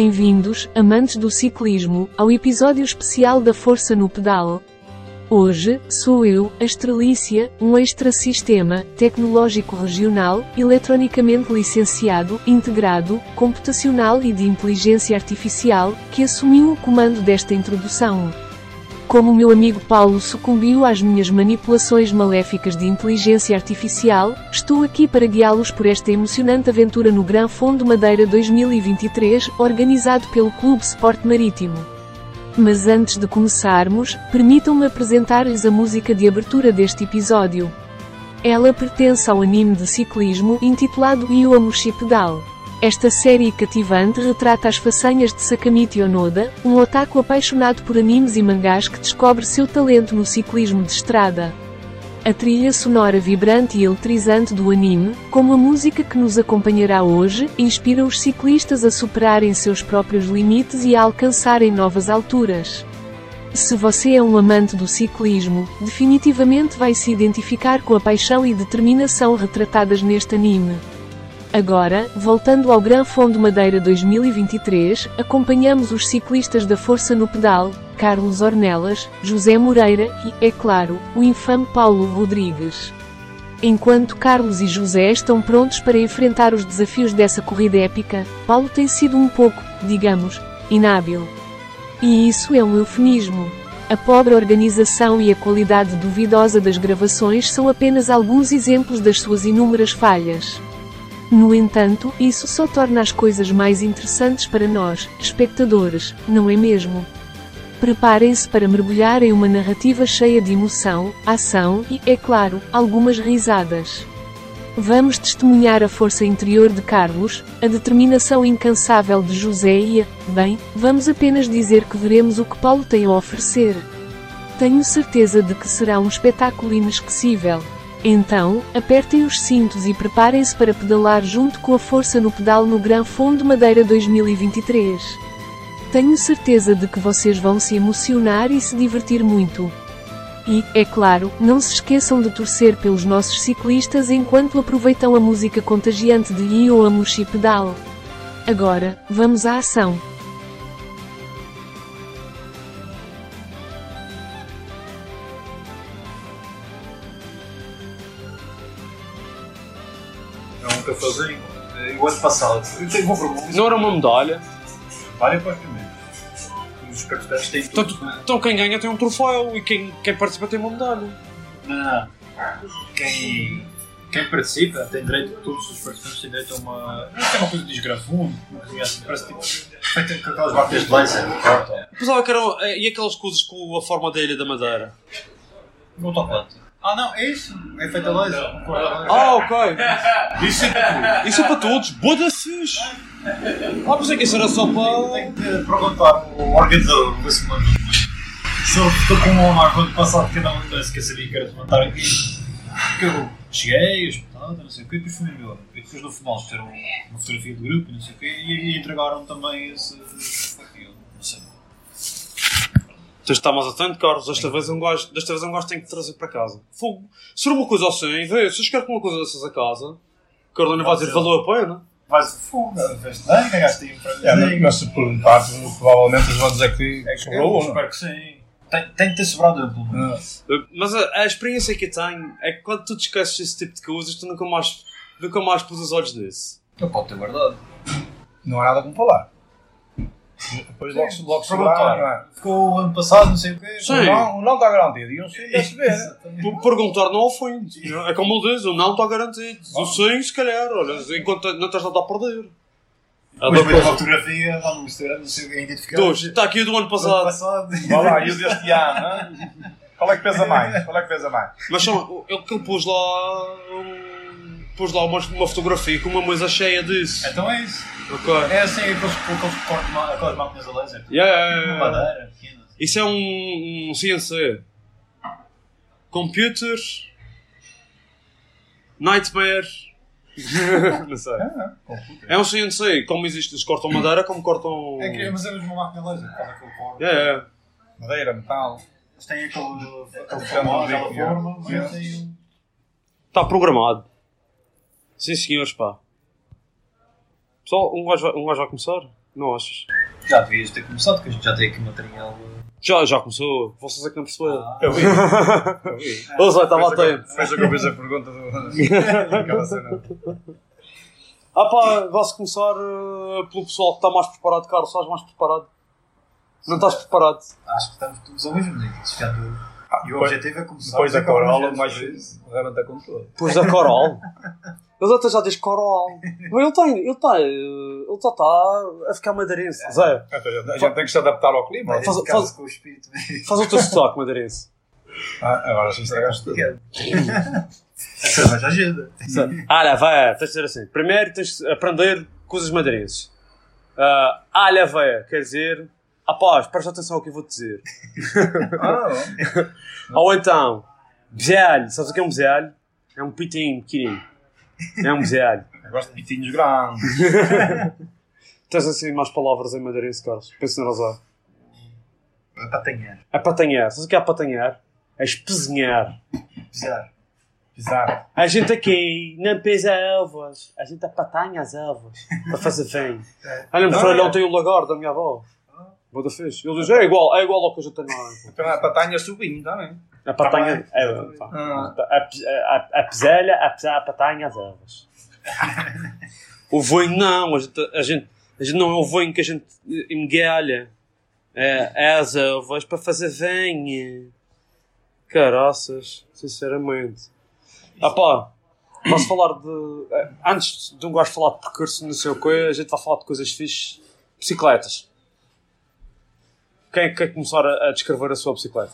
Bem-vindos, amantes do ciclismo, ao episódio especial da Força no Pedal. Hoje, sou eu, a Estrelícia, um extrasistema, tecnológico regional, eletronicamente licenciado, integrado, computacional e de inteligência artificial, que assumiu o comando desta introdução. Como meu amigo Paulo sucumbiu às minhas manipulações maléficas de inteligência artificial, estou aqui para guiá-los por esta emocionante aventura no Gran Fundo Madeira 2023, organizado pelo Clube Sport Marítimo. Mas antes de começarmos, permitam-me apresentar-lhes a música de abertura deste episódio. Ela pertence ao anime de ciclismo intitulado Yoamushi Pedal. Esta série cativante retrata as façanhas de Sakamichi Onoda, um otaku apaixonado por animes e mangás que descobre seu talento no ciclismo de estrada. A trilha sonora vibrante e eletrizante do anime, como a música que nos acompanhará hoje, inspira os ciclistas a superarem seus próprios limites e a alcançarem novas alturas. Se você é um amante do ciclismo, definitivamente vai se identificar com a paixão e determinação retratadas neste anime. Agora, voltando ao Gran Fundo Madeira 2023, acompanhamos os ciclistas da Força no Pedal, Carlos Ornelas, José Moreira e, é claro, o infame Paulo Rodrigues. Enquanto Carlos e José estão prontos para enfrentar os desafios dessa corrida épica, Paulo tem sido um pouco, digamos, inábil. E isso é um eufemismo. A pobre organização e a qualidade duvidosa das gravações são apenas alguns exemplos das suas inúmeras falhas. No entanto, isso só torna as coisas mais interessantes para nós, espectadores, não é mesmo? Preparem-se para mergulhar em uma narrativa cheia de emoção, ação e, é claro, algumas risadas. Vamos testemunhar a força interior de Carlos, a determinação incansável de José e a, bem, vamos apenas dizer que veremos o que Paulo tem a oferecer. Tenho certeza de que será um espetáculo inesquecível. Então, apertem os cintos e preparem-se para pedalar junto com a força no pedal no Gran Fundo Madeira 2023. Tenho certeza de que vocês vão se emocionar e se divertir muito. E, é claro, não se esqueçam de torcer pelos nossos ciclistas enquanto aproveitam a música contagiante de Io Amushi Pedal. Agora, vamos à ação. Ano passado, pergunta. Não era uma medalha. Vale para primeiro. Os participantes têm Então, tudo. então quem ganha tem um troféu e quem, quem participa tem uma medalha. Não. Quem, quem participa tem direito, todos os participantes têm direito a uma. Não é uma coisa que diz grafundo, uma coisa assim, parece tipo. Feita com aquelas barcas de laser. Pensava que eram. eh, E aquelas coisas com a forma da Ilha da Madeira? Não estou a Ah, não, é isso. É feita laser. Ah, ok. Isso é para todos. Isso é para todos. Fixe. Ah, pensei que isso era só para. Tenho que perguntar ao organizador, ver se muito. Se ele ficou com uma honra quando passado cada um desse que eu sabia que era de montar aqui. Porque eu cheguei, espetado, não sei o quê, e depois fui embora. E depois no final fizeram uma fotografia do grupo, não sei o quê, e, e entregaram também esse. aquilo, não sei. Tens de estar mais atento, Carlos. Desta vez um gajo, desta vez um gajo tem que trazer para casa. Fogo. Se for uma coisa assim, vê, se eu chegar com uma coisa dessas a casa, Carolina vai dizer valeu a pena. Mas fogo, fez bem, ganhaste aí um É, mas, prémio. mas se perguntares, provavelmente eles vão dizer que É que sobrou eu não. espero que sim. Tem, tem que ter sobrado amplo. mas- Ah, Mas a, a experiência que eu tenho é que quando tu te esqueces esse tipo de coisas, tu nunca mais, nunca mais pôs os olhos nisso. Eu pode ter guardado. Não há nada como falar. Depois logo, se- logo se verá, não é? Ficou o ano passado, não sei o quê. Sim. O não, o não está garantido e um sim deve-se ver. Por- Perguntar não ofende. É como ele diz, o não está garantido. O sim, se calhar, olha, enquanto não tens nada a perder. A Depois da veio coisa. fotografia lá no Instagram, não sei o que, identificado. Dois, está aqui o do ano Ano passado. passado. Vá lá, e o deste ano, é? Qual é que pesa mais? Qual é que pesa mais? Mas chama, ele que ele pôs lá. Pôs lá uma, uma fotografia com uma mesa cheia disso. Então é isso. Ok. É assim, aqueles, aqueles que cortam aquelas máquinas a laser. Yeah, yeah, yeah. Madeira, pequenas. Isso é um, um CNC. Computer. Nightmare. não sei. É um CNC. Como existe, eles cortam madeira, como cortam. É que, mas é mesmo uma máquina laser, faz aquele corte. Yeah, yeah. Madeira, metal. Eles têm aquele, aquele um aquela forma, mas Yeah. tem um... Está programado. Sim, senhores, pá. Pessoal, um gajo vai, um gajo vai começar? Não achas? Já devias ter começado, porque a gente já tem aqui material. Já, já começou. Vocês é que não perceberam. Ah, Eu vi. Eu vi. Ele já estava Depois atento. Depois que eu fiz a pergunta do... Cena. Ah pá, vai-se começar eh, pelo pessoal que está mais preparado. Carlos, estás mais preparado? Não estás preparado? acho que estamos todos ao mesmo nível. se já tu- Ah, E o depois- objetivo é começar. Depois da gestos, mais por isso. rebenta com tudo. Depois da Coral. Ele até já diz Coral. Mas ele está ele está ele já está a ficar madeirense. Zé, Então, a gente tem que se adaptar ao clima. Vai Faz- faz- com o espírito. faz o teu sotaque madeirense. Ah, agora sim estragaste tudo. A cerveja ajuda. Olha, vai, tens de dizer assim. Primeiro tens de aprender coisas madeirenses. Ah, alha, véia, quer dizer, após, presta atenção ao que eu vou te dizer. Ah. Ou então, bezelho, sabes o que é um bezelho? É um pitinho pequenino. É um bezelho. Eu gosto de pitinhos grandes. Tens assim mais palavras em madeirense, Carlos? Pensa no Rosar. É para apanhar. Apatanhar. Sabes o que é apatanhar? É espezinhar. Pisar. Pisar. A gente aqui não pisa ovos. A gente apatanha as ovos. Para fazer bem. Olha, no fralhão tem o lagarto da minha avó. Boa fixe. Ele diz, é igual, é igual ao que a gente tem lá. Então a patanha subinho também. A patanha... É. Ah, a, a, a peselha, a, a patanha as ovos. o vinho não. A gente, a, gente, a gente não é o vinho que a gente engalha. É, é as ovas para fazer vinho. Caraças, sinceramente. Ah pá, posso falar de. eh, Antes de um gajo falar de percurso, não sei o quê, a gente vai falar de coisas fixes. Bicicletas. Quem é que quer começar a, a descrever a sua bicicleta?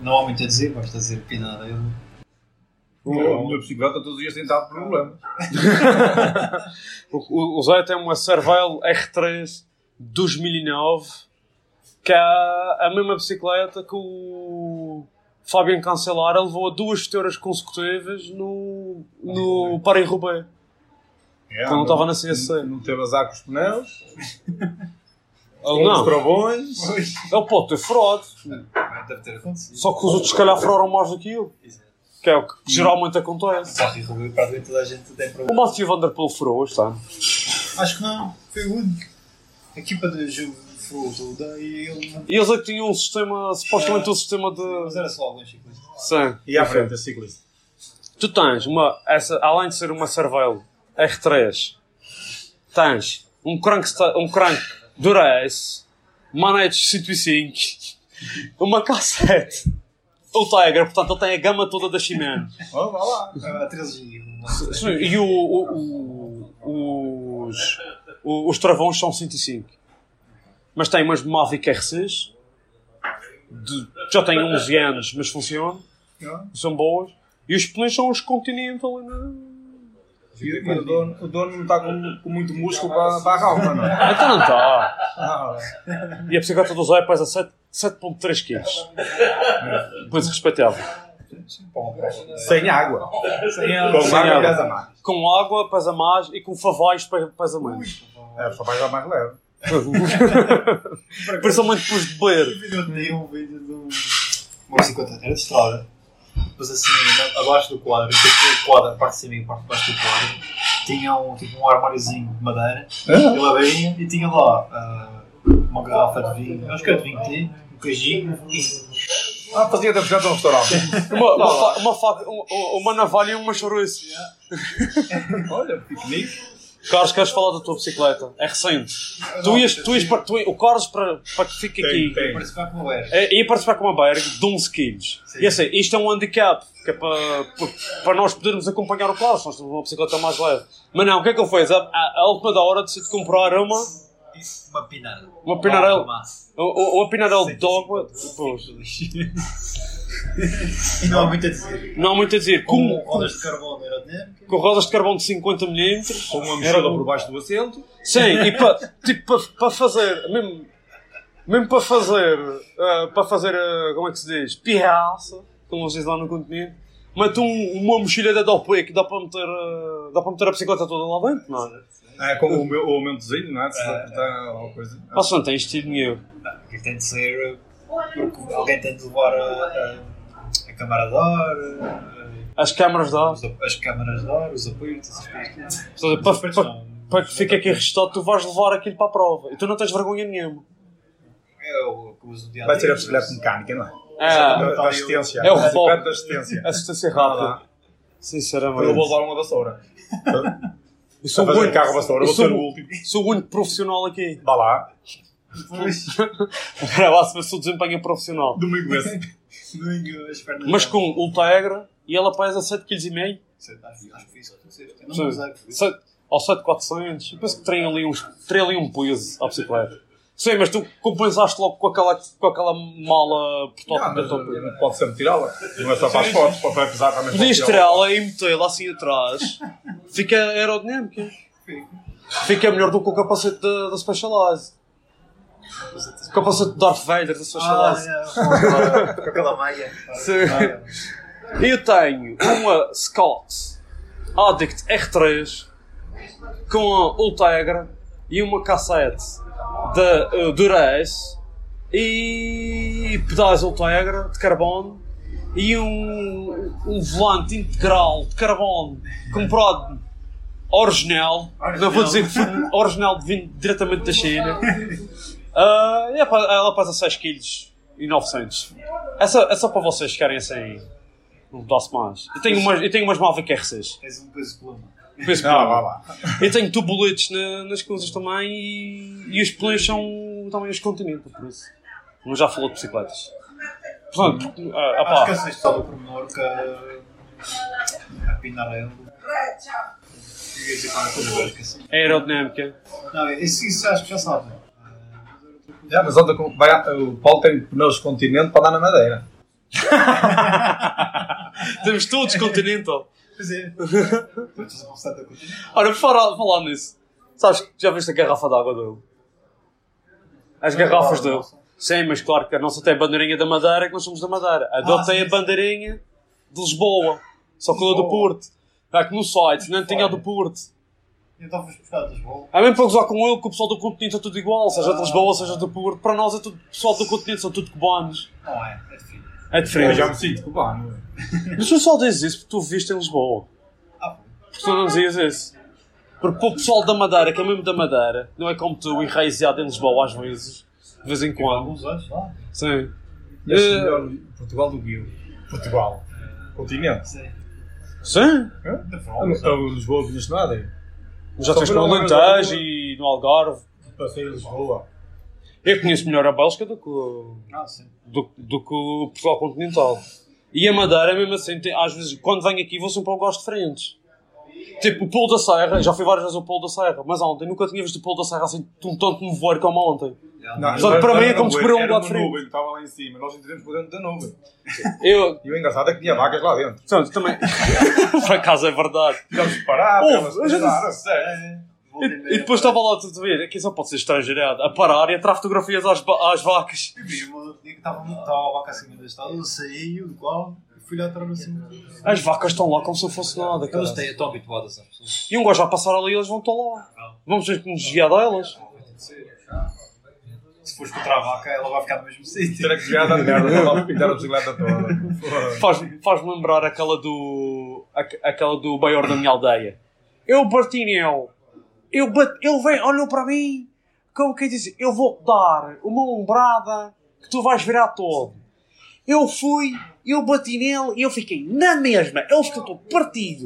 Não há muito a dizer, basta dizer que nada. Eu... a minha bicicleta todos os dias tem dado problemas. O, o, o Zé tem uma Cervelo R3 2009 que é a mesma bicicleta que o Fabian Cancelara levou a duas vitórias consecutivas no, no Paris-Roubaix. É, Quando estava na CSC. Não teve azar com os pneus, Ele não, travões. ele pode ter furado. Deve ter acontecido. Só que os outros, se calhar, furaram mais do que eu. Que é o que geralmente acontece. Só que Rubio, para ver toda a gente tem O problema. Matthew Van Der Poel furou este ano. Acho que não, foi o único. A equipa de Ju foi toda e ele não. E eles é que tinham um sistema, supostamente um sistema Mas de. era só alguns ciclistas. Sim. E à frente, a ciclista. Tu tens uma, essa, além de ser uma Cervelo R3, tens um crank, um crank Durace, manetes 105, uma cassete, o Tiger, portanto ele tem a gama toda da Shimano. Oh, vá lá. A 13 Sim, E o, o- o- os, os travões são 105. Mas tem umas Mavic R6, de- já tem 11 anos, mas funcionam, são boas. E os pneus são os Continental. né? E o dono, o dono não está com, com muito músculo para, para a galma, não é? Então não está. E a bicicleta do Zé pesa 7 7.3 kg. Coisa respeitável. sem água. Sem Com Sem água água. pesa mais. Com água pesa mais e com favais pe- pesa menos. É, vai dar mais leve. Principalmente depois de beber. Eu dei um vídeo de um- uma bicicleta de estrada. Depois assim, abaixo do quadro, entre o quadro, a parte de cima e a parte de baixo do quadro, tinha um, tipo, um armáriozinho de madeira. Ele abria e tinha lá ah, uma garrafa de vinho, acho que era de vinho tinto, um queijinho e Ah, fazia da bicicleta um restaurante. Uma, uma, fa- uma, faca, uma, uma navalha e uma chouriça. Olha, piquenique. Carlos, queres falar da tua bicicleta? É recente. Tu ias, tu ias, para- tu, o Carlos, para, para que fique aqui, Tem, tem. Participar com o Eric. é, ia participar com uma Berg de 11 quilos. E assim, isto é um handicap, que é para, para- nós podermos acompanhar o Carlos, nós temos uma bicicleta mais leve. Mas não, o que é que ele fez? A, a, a última da hora decidi comprar uma, Uma pinada. uma Pinarello, Uma- uma, uma Pinarello Dogma, pois, E não há muito a dizer. não há muito a dizer, Com com, rodas de carbono aerodinâmica. com rodas de carbono de 50mm, Com uma mochila por baixo do assento. Sim, e para tipo, para para fazer, mesmo, mesmo para fazer, ah, para fazer, ah, como é que se diz? Pirraça, como vocês lá no continente, mete um, uma mochila da Dopé que dá para meter, ah, dá para meter a bicicleta toda lá dentro, não é? É, com o, meu, o aumentozinho, não é? Se apertar alguma coisa. Vocês não têm estilo nenhum. O que tem de ser. Porque alguém tem de levar a, a, a câmara de ar, a- As câmaras dá. os a- as câmaras de ar, os apoios, essas coisas. Seja, para, para, para que fique aqui registado, tu vais levar aquilo para a prova. E tu não tens vergonha nenhuma. É o que uso dia Vai ser a bicicleta mecânica, não é? É, assistência. É o A reboque. bicicleta da assistência. assistência Vá rápida. Sinceramente. Eu vou levar uma vassoura. Eu sou o fazer único, carro vassoura, eu vou sou, ser o último. sou o único profissional aqui. Vá lá. Agora lá se o desempenho é profissional. Domingo esse. Domingo, Mas com Ultegra e ela pesa 7,5 kg. Ou 7,400. Eu penso que tem ali, uns, tem ali um peso à bicicleta. Sim, mas tu compensaste logo com aquela, com aquela mala portátil da tua Pode sempre tirá-la. Não é só para as fotos, para para pesar também. Podias pode tirá-la e metê-la assim atrás. Fica aerodinâmica. Fica melhor do que o capacete da, da Specialized. O capacete de Darth Vader da Ah, Specialized. é. Com aquela maia. Sim. Ah, Eu tenho uma Scott Addict R3 com a Ultegra e uma cassete da uh, Durace e pedais Ultegra de carbono e um, um volante integral de carbono comprado original, não vou dizer original de vindo diretamente da China. Epá, ela pesa 6 kg e 900. É só, é só para vocês ficarem assim um pedaço mais. Eu tenho umas, eu tenho umas Mavic R6. Tens um peso pluma. Penso que Ah, lá. Eu tenho tubuletes na- nas coisas também e, e os pneus são também os Continental, por isso. Não já falou de bicicletas. Portanto, ah, ah, Acho que essa história do pormenor que a, a Pinarello. É aerodinâmica. Não, isso, isso acho que já sabe. Já, mas ontem com- vai- o Paulo tem pneus continente para dar na madeira. Temos todos Continental. Pois é. Continuar. Ora, por falar, falar nisso, sabes que já viste a garrafa d'água dele? As garrafas dele. Sim, mas claro que a nossa tem a bandeirinha da Madeira, que nós somos da Madeira. A dele Ah, tem sim, a bandeirinha de Lisboa. Só que a do Porto. É que no site não tinha a do Porto. Então fomos buscar das bolas. Há mesmo para gozar com ele que o pessoal do continente é tudo igual, seja de Lisboa, seja do Porto. Para nós é tudo, o pessoal do continente são tudo cubanos. Não é, é difícil. É Eu diferente. já me sinto cubano. Mas tu só dizes isso porque tu viste em Lisboa. Ah, Porque tu não dizias isso. Porque para o pessoal da Madeira, que é mesmo da Madeira, não é como tu, enraizado em Lisboa às vezes, de vez em quando. alguns anos lá. Sim. Este Eh, melhor Portugal do que eu. Portugal. Continente. Sim. Sim. Eu não- Eu Lisboa não conheço nada. Já fui no Alentejo e no Algarve. Passei em Lisboa. Eu conheço melhor a Bélgica do que, o- Ah, sim. do, do que o Portugal continental. E a Madeira, mesmo assim, tem- às vezes, quando venho aqui, vou sempre a lugares diferentes. Tipo, o Polo da Serra, já fui várias vezes ao Polo da Serra, mas ontem nunca tinha visto o Polo da Serra assim, um tanto nevoeiro como ontem. Não, Só que para mim é como descobrir um uma frio. nuvem estava lá em cima. Nós entendemos por dentro da nuvem. Eu, E o engraçado é que tinha vacas lá dentro. portanto, também. Por acaso é verdade. Tivemos que parar, Ouve, tivemos a E, e depois estava lá tudo a ver, aqui só pode ser estrangeirado, a parar e a tirar fotografias às, às vacas. Eu vi uma que estava muito estava a vaca estrada, eu saí do qual fui lá atrás assim. As vacas estão lá como se não fosse nada. Eles têm, estão habituadas às pessoas. E um gajo vai passar ali e eles vão estar lá. Vamos ter que nos guiar delas. Se fores contra a vaca, ela vai ficar no mesmo sítio. Terá que desviar da merda, estava a pintar a bicicleta toda. Faz- Faz-me lembrar aquela do. aqu- aquela do maior da minha aldeia. Eu bati nele. Eu bati, ele vem, olhou para mim, como quem diz, eu vou-te dar uma ombrada que tu vais virar todo. Eu fui, eu bati nele e eu fiquei na mesma. Ele ficou todo partido.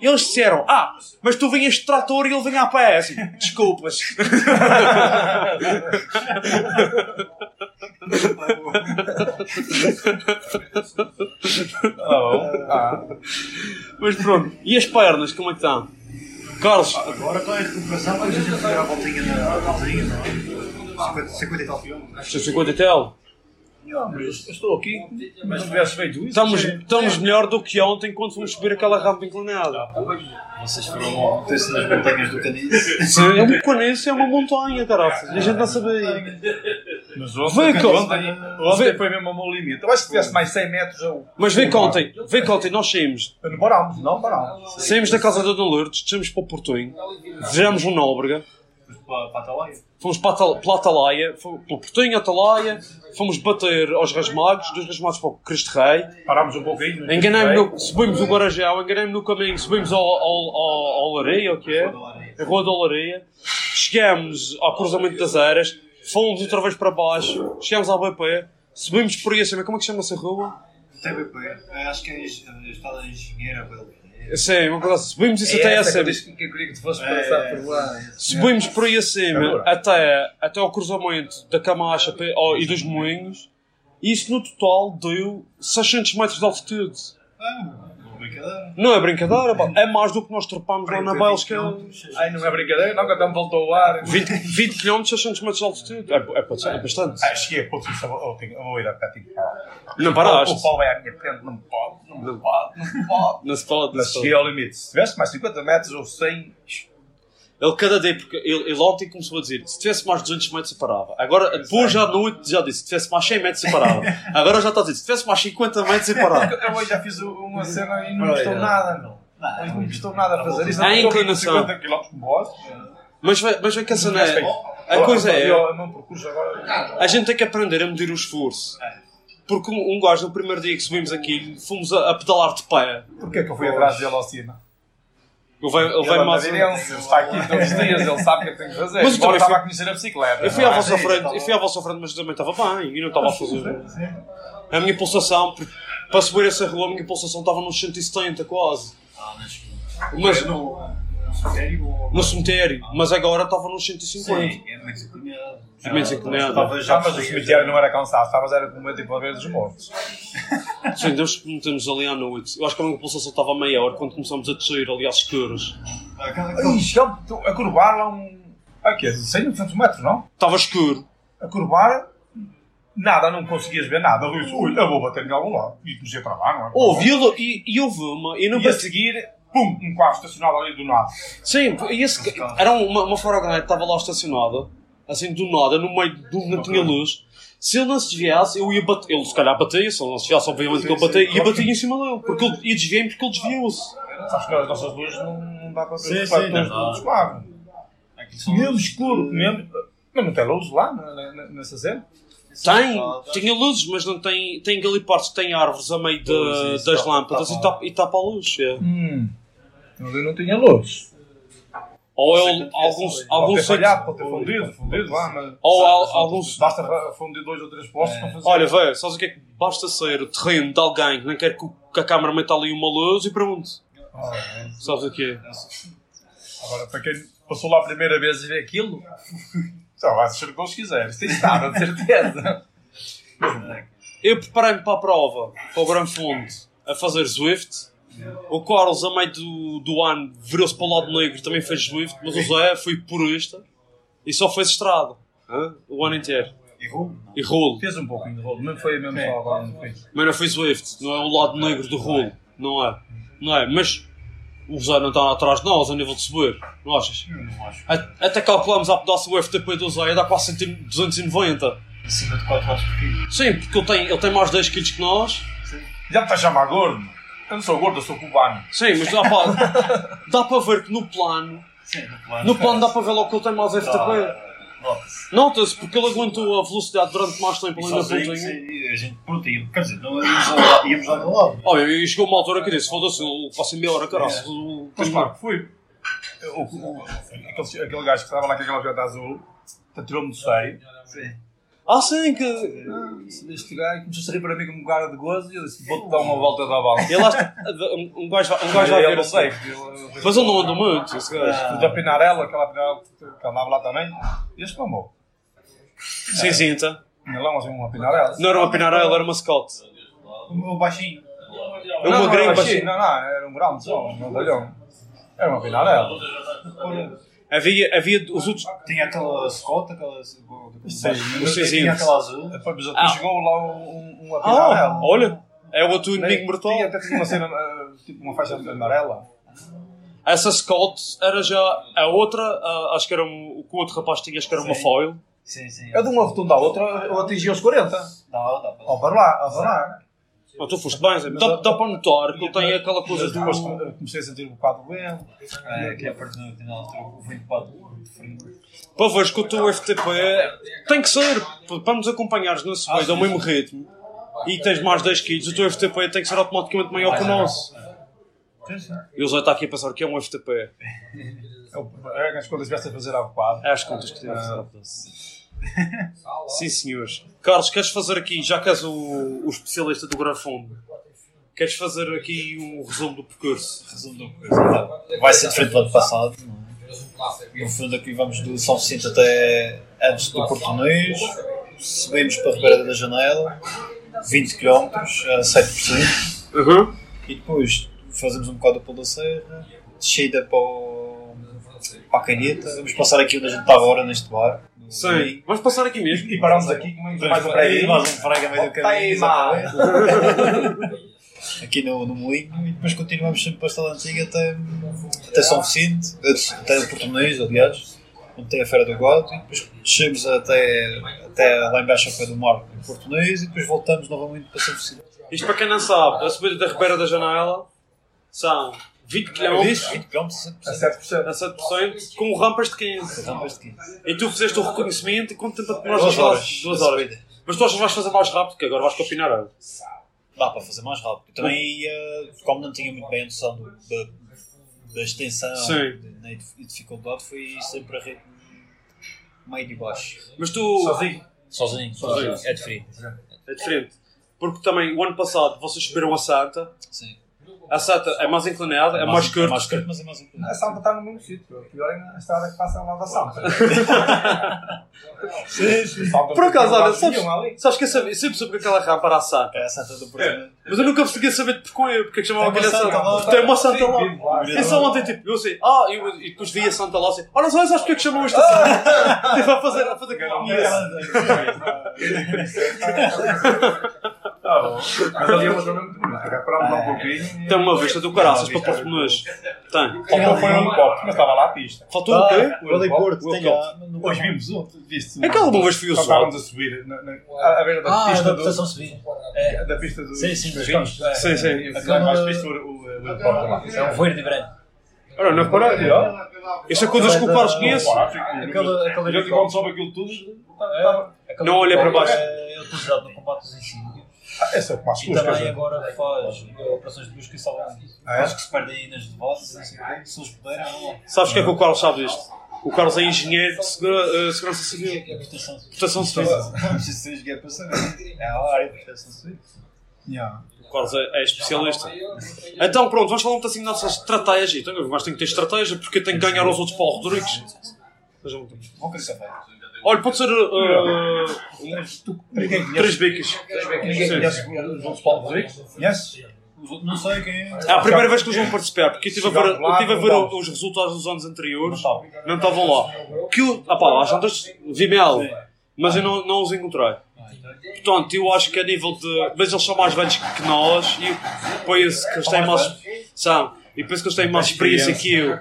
Eles disseram, ah, mas tu vinhas de trator e ele vinha a pé. Assim, desculpas. Ah, mas pronto. E as pernas, como é que estão? Carlos, Agora com a recuperação, mas a gente vai dar a voltinha na voltinha, não é? 50, 50 e tal quilómetros. 50 e tal. Mas estou aqui, mas se tivesse feito isso. Estamos, estamos melhor do que ontem quando fomos subir aquela rampa inclinada. Vocês foram meter-se nas montanhas do Canice. Sim, é um caniço, é uma montanha, caraças. E a gente não sabia. Mas ontem, que- ontem, ontem foi mesmo ao limite. Eu acho que se tivesse mais 100 metros, eu. Mas vê que ontem, vê que ontem nós saímos. Não parámos, não parámos. Saímos da casa da Lourdes, descemos para o Portunho, viramos um Nóbrega, Para para a Atalaia. fomos para a Atalaia, fomos pelo Portunho, Atalaia, fomos bater aos Rasmagos, dos Rasmagos para o Cristo Rei, Parámos um pouquinho. enganei-me no, subimos o Guarajão, enganei-me no caminho, subimos ao, ao, ao, ao Lareia, o que é? A Rua da Olaria, chegamos ao cruzamento das Eras, fomos outra vez para baixo, chegamos ao BP, subimos por aí acima, como é que chama essa rua? TBP. eh, Acho que é a Estrada da Engenheira. Belga. Sim, uma coisa assim. subimos isso É até essa que eu acima. disse que eu queria que tu fosses É, passar por lá. Subimos por aí acima até, até ao cruzamento da Camacha oh, e dos Moinhos. E isso no total deu 600 metros de altitude. Ah, uma brincadeira. Não é brincadeira, pá. é mais do que nós trepámos lá na Bélgica. Ai, não é brincadeira, não, que até me voltou o ar. 20, 20 km, 600 metros de altitude. É, é, bastante- é bastante. Cheguei, putz, isso eu vou- ir a pé, que. Não paraste? O Paulo vai à minha frente, não pode, não pode, não pode. Não se pode. não Mas cheguei ao limite. Se tivesse mais 50 metros ou 100, Ele cada dia, porque ele, ele ontem começou a dizer: se tivesse mais 200 metros, eu parava. Agora, depois já à noite, já disse: se tivesse mais 100 metros, eu parava. Agora já está a dizer: se tivesse mais 50 metros, eu parava. eu hoje já fiz uma cena e não me custou nada, não. Não, Não me custou nada a fazer isso. Não estou inclinação. 50 km por hora. Mas, vê- mas vê que a cena é. A Olha, coisa é. A gente tem que aprender a medir o esforço. Porque um, gajo, no primeiro dia que subimos aqui, fomos a, a pedalar de pé. Porquê que eu fui atrás dele ao cima? Ele vai, ele Ele vai é mais. ele está aqui todos os dias, ele sabe o que é que tem que fazer. Mas eu também estava fui- a conhecer a bicicleta. Eu fui à é? vossa frente, eu fui à vossa frente, mas também estava bem e não estava a fazer. A minha pulsação, para subir essa rua, a minha pulsação estava nos 170 quase. Ah, mas. Mas no. No cemitério mas agora estava nos 150. Sim, é menos encaminhado. É menos. Estava Ah, já mas o cemitério não era cansado, estavas era com medo de ver os mortos. Sim, Deus que metemos ali à noite. Eu acho que a minha pulsação estava maior quando começamos a descer ali às escuras. Ai, chegamos a curvar lá um. Aqui, 100 200 metros, não? Estava escuro. A curvar, nada, não conseguias ver nada. Eu disse, ui, eu vou bater em algum lado. E comecei para lá, não é? Houve, e, e, houve uma. E não E a seguir, pum, um carro estacionado ali do nada. Sim, e esse, era uma, uma furgoneta que estava lá estacionada, assim do nada, no meio onde não tinha luz. Se ele não se desviasse, eu ia bater. Ele se calhar batia, se ele não se desviasse, obviamente que ele batia, ia bater em cima dele. Porque ele ia desviar porque ele desviou-se. Sabes que as nossas luzes não, não dá para ver Sim, os sim, fatores. Aquilo são- Mesmo escuro, mesmo. Mas não tem luz lá, na- na- nessa cena? Tem, tinha luzes, mas não tem. Tem ali partes que tem árvores a meio de- das tá- lâmpadas tá e tapa, e tapa a luz. é. Hum. Ali não tinha luz. Ou Sei ele, alguns, alguns pode ter sítios- falhado, pode ter fundido, fundido lá, mas. ou al- alguns. Basta fundir dois ou três postos para fazer. Olha, velho, sabes o que é que basta ser o terreno de alguém que não quer que, a câmara meta ali uma luz e pronto. Ah, é. Sabes o que é? Agora, para quem passou lá a primeira vez e vê aquilo, só vai ser o que se quiser. Isso tem estado, de certeza. Eu preparei-me para a prova, para o Gran Fundo, a fazer Zwift. O Carlos, a meio do, do ano, virou-se para o lado negro, também fez Zwift, mas o Zé foi purista e só fez estrada. hã? O ano inteiro. E não. E rolo. Fez um pouquinho de rolo, mesmo foi agora, não foi? Mas não foi Zwift, não é o lado negro do rolo. Não é. Não é, mas o Zé não está atrás de nós a nível de subir, não achas? Não acho. A- Até calculamos a pedaço o FTP do Zé, dá quase 100 290. Acima de 4 watts por quilo. Sim, porque ele tem, ele tem mais 10 kg que nós. Já me está a chamar gordo? Eu não sou gordo, eu sou cubano. Sim, mas dá para, dá para ver que no plano, Sim, no plano. no plano dá para ver logo que ele tem mais FTP. Nota-se. Nota-se, porque ele aguentou a velocidade durante mais tempo ali na pontinha. sim, e a gente, pronto, íamos, quer dizer, não íamos ao íamos ao lado. Olha, e chegou uma altura que disse: foda-se, eu faço meia hora, caralho. o- Mas claro fui. O, o, aquele, aquele gajo que estava lá com aquela jota azul, tirou-me do seio. Sim. Ah, sim, que. Este gajo começou a rir para mim com um cara de gozo e eu disse: Vou-te dar uma volta da bola. Ele acha. Um gajo vai- um gajo vai ver não assim. sei. ele- Mas ele não anda muito, esse gajo. Fui da Pinarela, aquela Pinarela que andava lá também. E este mamou. Sim, sim, então. Tinha lá mas uma Pinarela. Não era uma pinarela, era uma Scott. O baixinho. É uma não, grande não, baixinha. Não, não, era um grande só, um medalhão. Era uma Pinarela. Havia, havia os outros. Tinha aquela Scott, aquela. Sim. tinha aquela azul. Depois mas Ah. depois chegou lá um, uma Ah, Pinarela. olha, é o outro inimigo mortal. Tinha até uma cena, eh, tipo uma faixa amarela. Essa Scott era já a outra, a- acho que era um, o que o outro rapaz tinha, acho que era uma Sim. foil. Sim, sim. Eu de uma rotunda à outra, eu atingi os 40. Dá, dá. Ao para lá, para lá. Oh, tu foste bem, dá, dá para notar que ele tem aquela coisa Mas do. comecei a sentir um bocado vento. É, que é a partir do final altura o vento pode frio. Para veres que o teu FTP tem que ser, para nos acompanhares nesse meio ao mesmo ritmo e tens mais 10 kg, o teu FTP tem que ser automaticamente maior que o nosso. E o Zé está aqui a pensar que é um FTP. Eu, é, as coisas estivesse a fazer ao quadro. É as contas que temos. Sim, senhores. Carlos, queres fazer aqui, já que és o, o especialista do Grafundo, queres fazer aqui um resumo do percurso? Resumo do coisa. Vai ser diferente do ano passado. No fundo, aqui vamos do São Vicente até antes do Português. Subimos para a Ribeira da Janela, 20 km a 7%. Uhum. E depois fazemos um bocado do Pulo da Serra, descida para, o, para a Canheta. Vamos passar aqui onde a gente estava agora neste bar. Sim. Vamos passar aqui mesmo. E parámos aqui, comemos mais um para aí, prédio. mais um prego a meio do caminho. aqui no, no Moinho e depois continuamos sempre para a Estrada Antiga até, até São Vicente, até o Português, aliás, onde tem a Feira do Gado, e depois chegamos até, até lá embaixo ao pé do mar em Português e depois voltamos novamente para São Vicente. Isto para quem não sabe, a subida da Ribeira da Janela são 20 km 20 km, A 7%. a 7% com rampas de 15. rampas de 15. E tu fizeste o reconhecimento e quanto tempo demoraste Duas horas. Duas horas. Mas tu achas que vais fazer mais rápido, que agora vais para Pinarão. Dá para fazer mais rápido. Eu Também ia, como não tinha muito bem a noção do- da, da extensão Sim. e da dificuldade, fui sempre a ritmo meio de baixo. Mas tu. Sozinho. Sozinho, Sozinho. É diferente. É diferente. Porque também, o ano passado, vocês subiram a Santa. Sim. A Santa é mais inclinada, é mais É curta. mais curto, mas é mais inclinado. A Sampa está no mesmo sítio. O pior é a estrada que passa lá da Sampa. Sim, sim. Por acaso, olha, sabes, sabes que eu sabia- sempre soube que aquela rampa era a Santa. É a Santa do Porto. Mas eu nunca conseguia saber de porquê, porque é que chamavam aquela Santa Santa. Tem uma Santa lá. E só ontem, tipo, eu sei, ah, eu, e depois vi a Santa lá assim, olha só, sabes porque é que chamam esta Santa? Tipo, a fazer, a fazer Tá bom. Mas ali é uma zona muito bonita. Reparámos lá um pouquinho. Tem uma vista do caraças para Português. Tem. Faltou foi um helicóptero, mas estava lá a pista. Faltou o quê? O Ali Porto O helicóptero. Hoje vimos outro. Viste? Aquela uma vez fui eu Só só. estávamos a subir à à beira da Ah, pista da do. proteção civil. É. Da pista do. Sim, sim, dos dos. Sim, sim. Lá embaixo viste o, o, o helicóptero lá. É um verde e branco. Olha, não reparei, ó. Isto é coisas que o Carlos conhece. Aquele já quando sobe aquilo tudo. aquele Não olha para baixo. É utilizado no combate aos incêndios. Ah, esse é o que mais E também já. agora faz operações de busca e salvamento. Ah, é? Acho que se perde aí nas devotas. Se eles puderem. Sabes o que é que o Carlos sabe disto? O Carlos é engenheiro de segura- eh, segurança civil. É a proteção civil. Proteção civil. Não preciso ser engenheiro para saber. É a área de proteção civil. O Carlos é, é especialista. Então pronto, vamos falar um bocadinho da nossa estratégia. Então, eu gosto de ter estratégia porque eu tenho que ganhar aos outros Paulo Rodrigues. Vejam um bocadinho. Vão querer café. Olha, pode ser uh, três bicas. Ninguém conhece Paulo Rodrigues? Conhece? Não sei quem é. É a primeira vez que eles vão participar, porque eu estive a ver, eu estive a ver os resultados dos anos anteriores, Não estavam lá. Que eu, ah pá, às tantas vi mel, mas eu não, não os encontrei. Portanto, eu acho que a nível de. Mas eles são mais velhos que nós e penso que eles têm mais. São. E penso que eles têm mais experiência que eu.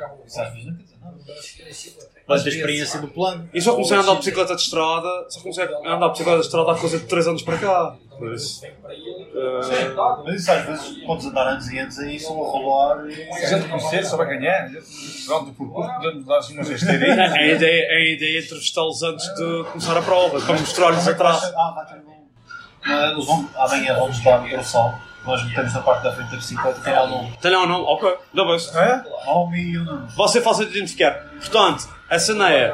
Não. Mas da experiência do plano. E só comecei a andar de bicicleta de estrada, só comecei a andar de bicicleta de estrada há coisa de 3 anos para cá. Por isso. Mas isso às vezes podes andar anos e anos aí só a rolar e. Se a gente conhecer, souber quem é, durante o percurso, podemos dar umas a, rasteirinhas. a ideia, a ideia é entrevistá-los antes de começar a prova, para mostrar-lhes atrás. Ah, vai ter bom. Mas Eles vão, amanhã vão-nos dar o sol. Nós metemos na parte da frente da bicicleta tem lá o nome. Tem lá o nome? Ok, dá bem. É? Nome e o nome. Você é de identificar. Portanto, a cena é.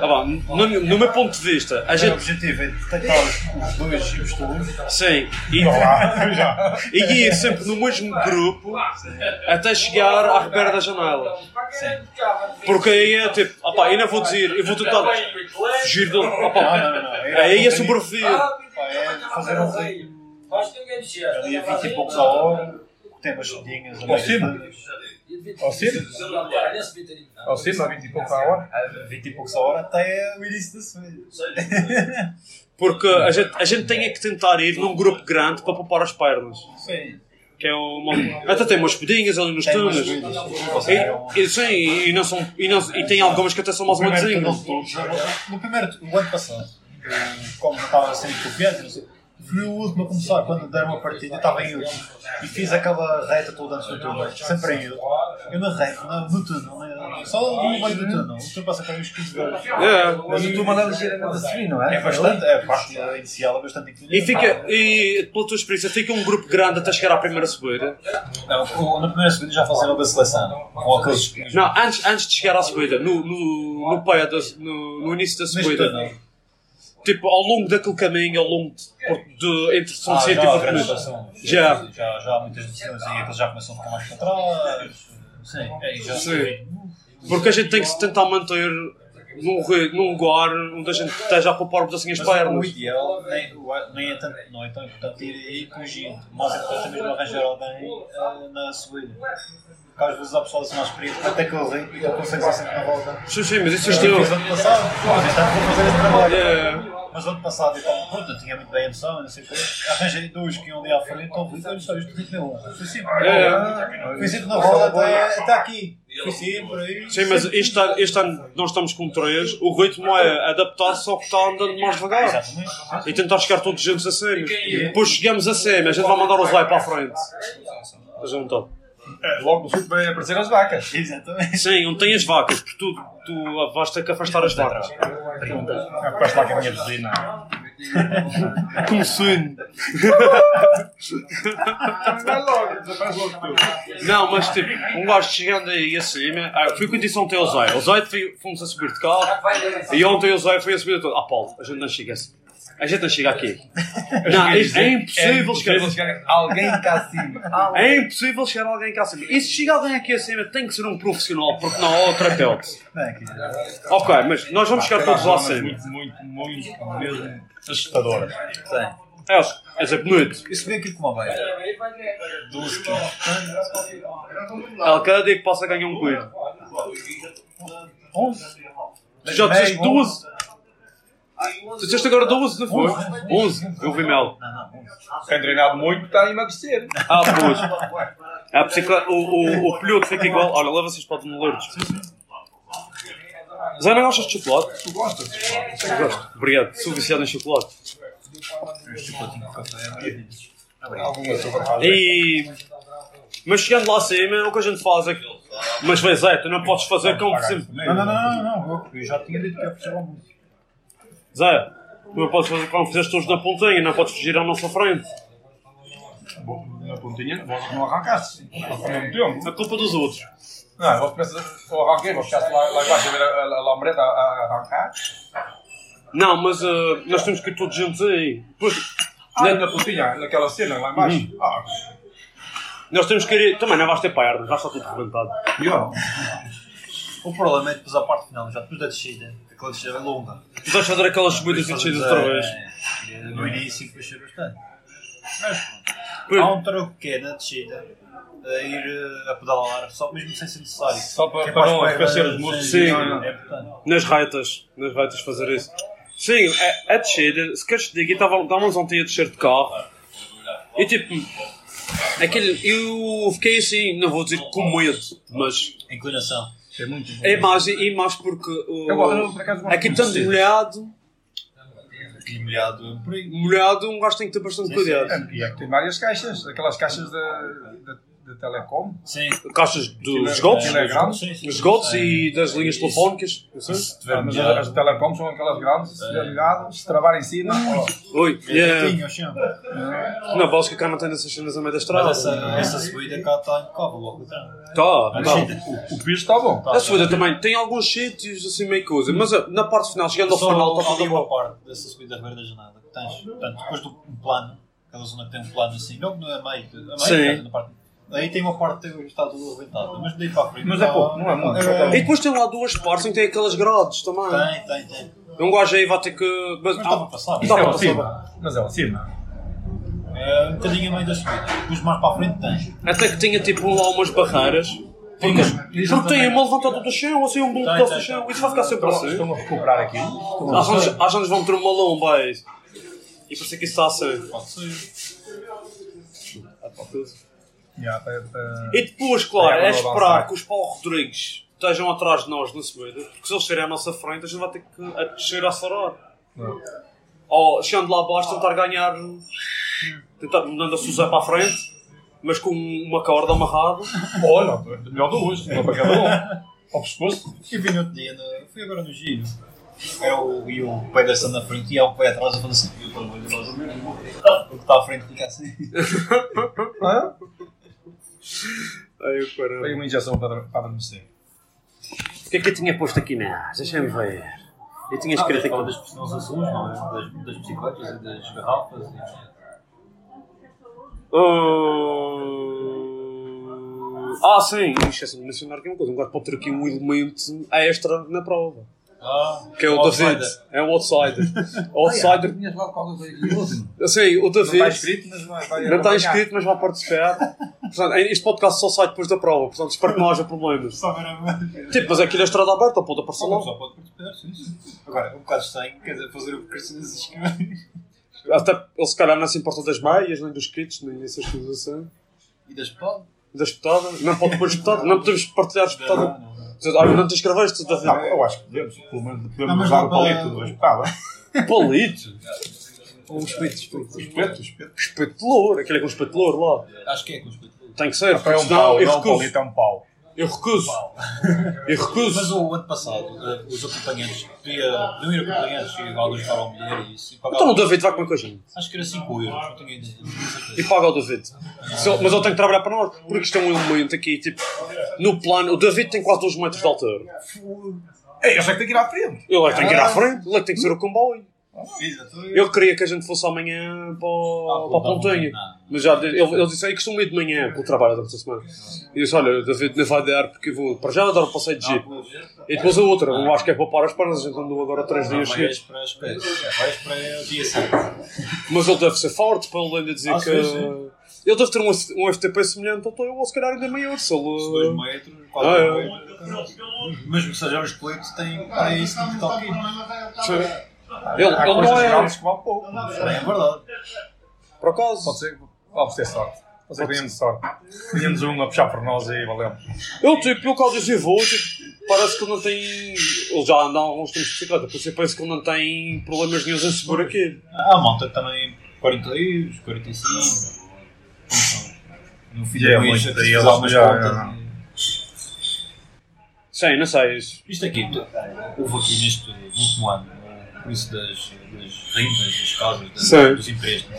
Ah, bom, no, no meu ponto de vista, a O gente. objetivo é detectar os dois e os tuas. Sim, e, Lá, e ir sempre no mesmo grupo até chegar à ribeira da janela. Porque aí é tipo, opá, eu não vou dizer, eu vou tentar fugir do. Não, Opá, não, não. não. aí é sobreviver. É fazer um ritmo ali a 20 e poucos a hora, tem umas. Ao cimo? Ao cimo? Ao cimo, a 20 e pouco a hora. A 20 e poucos a hora até o início da subida. Porque a gente, a gente tem é que tentar ir num grupo grande para poupar as pernas. Sim. Que é uma, até tem umas pedinhas ali nos túneis. E, e, sim, e, não são, e, não, e tem algumas que até são mais ou menos no primeiro, o ano passado, como não estava assim confiante, não sei, fui o último a começar. Quando deram a partida, estava em último e fiz aquela reta toda antes do túnel, sempre em último. Eu na reta, na- no túnel, na- só no meio do túnel, o túnel passa para uns 15 graus. É. Mas tu manda ligeiramente a subir, não é? É bastante, a parte inicial é bastante inclinada. E, fica, e pela tua experiência, fica um grupo grande até chegar à primeira subida. Não, o- na primeira subida já fizeram da seleção, com aqueles. Não, antes, antes de chegar à subida, no, no, no, no, no início da Neste subida, túnel. Tipo, ao longo daquele caminho, ao longo de, de entre São Ah, Vicente já e Porto. Já. Já, já há muitas decisões e aqueles já começam a ficar mais para trás. Sim, é, já Sim. Porque a gente tem que se tentar manter num, num lugar onde a gente esteja a poupar um pedacinho as Mas o pernas. ideal nem, o- nem é tanto, não é tão importante ir com gente. Mas é importante mesmo arranjar alguém ah, na subida. Porque às vezes há pessoal assim mais experiente, até que eu ritmo e tu consegues ir sempre na volta. Sim, sim, mas isso Eu isto eu. fiz ano passado, mas este ano vou fazer esse trabalho. É. Mas ano passado eu estava pronto, eu tinha muito bem a noção, não sei o quê. Arranjei dois que iam ali à frente, então fui, olha só, isto é bom. Fui sempre, É. fui sempre na volta até, até aqui. Fui sempre por aí. Sim, mas este ano, este ano nós estamos com três, o ritmo é adaptar-se ao que está andando mais devagar. E tentar chegar todos juntos a sério. Depois chegamos a sério, a gente vai mandar os vai para a frente. A gente tá. É, Logo no sul vai aparecer as vacas. Exatamente. Sim, onde tem as vacas, porque tu, tu vais ter que afastar as vacas. Parece lá que a minha vizinha. Como sonho. Vai logo, desaparece logo tudo. Não, mas tipo, um gajo chegando aí acima. Ah, fui com a edição ontem ao Zé. O Zé foi- fomos a subir de carro. E ontem o Zé foi a subir de todo. Ah, Paulo, a gente não chega assim. A gente não chega aqui. Não, é, é impossível chegar. chegar alguém cá acima. É impossível chegar alguém cá acima. E se chega alguém aqui acima, tem que ser um profissional, porque não há outra terapeuta. É. Ok, mas nós vamos chegar todos lá acima. Muito, muito, muito mesmo assustadoras. Tem. É, é sempre noite. Isso vem aqui com uma beira. 12 quilos. Ela cada dia que passa ganha um coelho. 11. Tu já disseste 12? Tu disseste agora 12, não foi? 11. Eu vi mel. Não, não, 11. Tem treinado muito, está a emagrecer. Ah, pois. A bicicleta, o, o, o piloto fica igual. Olha, leva vocês para o Louros. Zé, não gostas de chocolate? Tu gostas? Eu gosto. Obrigado. Sou viciado em chocolate. De é. E... Mas chegando lá acima, o que a gente faz é que... Mas Zé, tu não podes fazer como sempre... Não, não, não, não, não. Eu, já tinha dito que ia ao muito. Zé, tu não podes fazer como fizeste todos na pontinha, não podes fugir à nossa frente. Bom, Na pontinha, vós não arrancaste. A culpa dos outros. Não, vós pensas, eu arranquei, vós ficaste lá, lá embaixo a ver a, a, a lambreta a, a arrancar. Não, mas eh, nós temos que ir todos juntos aí. Depois, Ah, na pontinha, naquela cena lá embaixo. Ah, nós temos que ir... Também não vais ter pernas, vai estar tudo rebentado. pior. O problema é depois a parte final, já depois da descida. Aquela descida é longa. Tu vais fazer aquelas subidas e descidas outra vez. É, no início ser bastante. Mas Pois. há um truque que é na descida. A ir eh, a pedalar, só mesmo sem ser necessário. Só para, é para não as pernas, aquecer os músculos. Sim. Não, É. Nas retas, nas retas fazer isso. Sim, a, a descer, se queres te estava- estávamos ontem a descer de carro e tipo, aquele, eu fiquei assim, não vou dizer com medo, mas Inclinação. É muito bom. é mais, é mais porque o, Eu, eu, por acaso, aqui tanto molhado, E molhado por aí. molhado um gajo tem que ter bastante cuidado. E é que tem várias caixas, aquelas caixas da, da, de telecom. Sim. Caixas dos esgotos, é sim. dos esgotos e das linhas telefónicas. não tiver Ah, mas as de telecom são aquelas grandes, se estiver ligado, se travar em cima, Oi, É ao chão. Na Bélgica cá não tem essas cenas a meio da estrada. Mas essa, essa subida cá está impecável logo atrás. Tá, tá. o piso está bom. A subida também tem alguns sítios assim meio coisa, mas ah, na parte final, chegando ao final, está tudo bom. parte dessa subida da da Janada que tens, portanto, depois do plano, aquela zona que tem um plano assim, logo no meio, a meio, na parte, aí tem uma parte que está tudo arrebentado, mas daí para a frente. Mas é pouco, não é muito, E depois tem lá duas partes em que tem aquelas grades também. Tem, tem, tem. Um gajo aí vai ter que. Mas, Mas dá para passar. Dá Isto é para lá passar. cima. Mas é lá cima. É um bocadinho a meio da subida. Depois mais para a frente tem. Até que tinha tipo lá umas barreiras. Porque, porque tem uma levantada do chão, assim um tem, do chão. Isso vai ficar sempre assim. estão a recuperar aquilo. Às vezes, às vezes vão ter uma lomba aí. E por isso é que isso está assim. Pode ser. E depois, claro, É, é esperar que os Paulo Rodrigues estejam atrás de nós na subida, porque se eles estiverem à nossa frente, a gente vai ter que descer a. Não. Ou chegando lá abaixo, tentar ganhar, tentar mandando a Suzé para a frente, mas com uma corda amarrada. Olha, melhor duas, uma para cada um. Ao pescoço. Eu vi no outro dia, no- fui agora no giro. É o, e o pé dessa na frente e há um pé atrás a fazer assim. E eu estou a olhar mais ou menos. O que está à frente fica assim. Ah, Ai, Foi caramba. uma injeção para, para adormecer. O que é que eu tinha posto aqui na Deixa-me ver. Eu tinha escrito Fala aqui. das personas azuis, não é? Das, das bicicletas e das garrafas. E... Ah, sim, esqueci-me de mencionar aqui uma coisa. Um gajo pode ter aqui um elemento extra na prova. Ah, Que é o outsider. David. É o outsider. Outsider. Tinhas lá qualquer coisa. Eu sei, o Não David. está inscrito, mas vai, vai Não está inscrito, mas vai participar. Portanto, este podcast só sai depois da prova, portanto espero que não haja problemas. Só ver a Tipo, mas aqui na estrada aberta, pode aparecer lá. só pode participar, sim. Agora, é um bocado estranho, quer dizer, fazer o que Cristianas escreve. Até ele se calhar não se importa das meias, nem dos kits, nem essas coisas assim. E das pau. Da espetada. Não pode pôr espetada. Não podemos partilhar espetada. Não, não, não. Olha, não te escreveste, David. Não, eu acho que podemos. Pelo menos Não, podemos mas usar o palito para- do espetada. Palito. Um espeto, espeto. O espeto, o espeto. Espeto de louro. Aquele é com espeto de louro lá. Acho que é com os peitudos. Tem que ser. É porque um senão pau, eu não um recuso. palito, é um pau. Eu recuso. Eu Mas recuso. o ano passado, os acompanhantes, podia, não ir acompanhantes, e alguns ficaram mulher e isso. Então o pagavam, David vai comer com a gente. acho que era 5 euros, não tenho ideia. tenho. E paga o David. Ele- mas ele tem que trabalhar para nós. Porque isto é um elemento aqui, tipo, no plano. O David tem quase 2 metros de altura. Eu sei que tem que ir à frente. Ele é que tem que ir à frente, ele é que tem que ser o comboio. Eu queria que a gente fosse amanhã para, o- Ah, para a não. Mas já, ele, ele disse aí que sou meio de manhã pelo trabalho durante a semana. E eu disse: Olha, David, não vai dar porque eu vou para já dar um passeio de jeep. E depois a outra, eu acho que é para parar as pernas. A gente andou agora 3 dias Vais seguidos. para as coisas. Vais para o dia 7. Mas ele deve ser forte para ele ainda dizer Ah, que. sim, sim. Ele deve ter um, um FTP semelhante ao teu, ou se calhar ainda maior. Se 2 ele. metros, 4 Ah, é. metros. Mesmo que seja um esqueleto, tem para isso de toque. Ele, Há ele não é. grandes que vão pouco. É verdade. Por acaso. Pode ser, vamos ter sorte. Pode ser que tenhamos sorte. Tínhamos um a puxar por nós aí, valeu. Eu, tipo, eu quando dizia vou, tipo, parece que ele não tem. Ele já anda há alguns tempos de bicicleta, por isso parece que ele não tem problemas nenhum em subir aqui. A monta também 40 euros, 45. Como são? No fim Já é do aí fizer eles algumas já-. Sim, não sei. Isso. Isto aqui, houve aqui neste último ano, isso das, das rendas, das casas, das, dos empréstimos,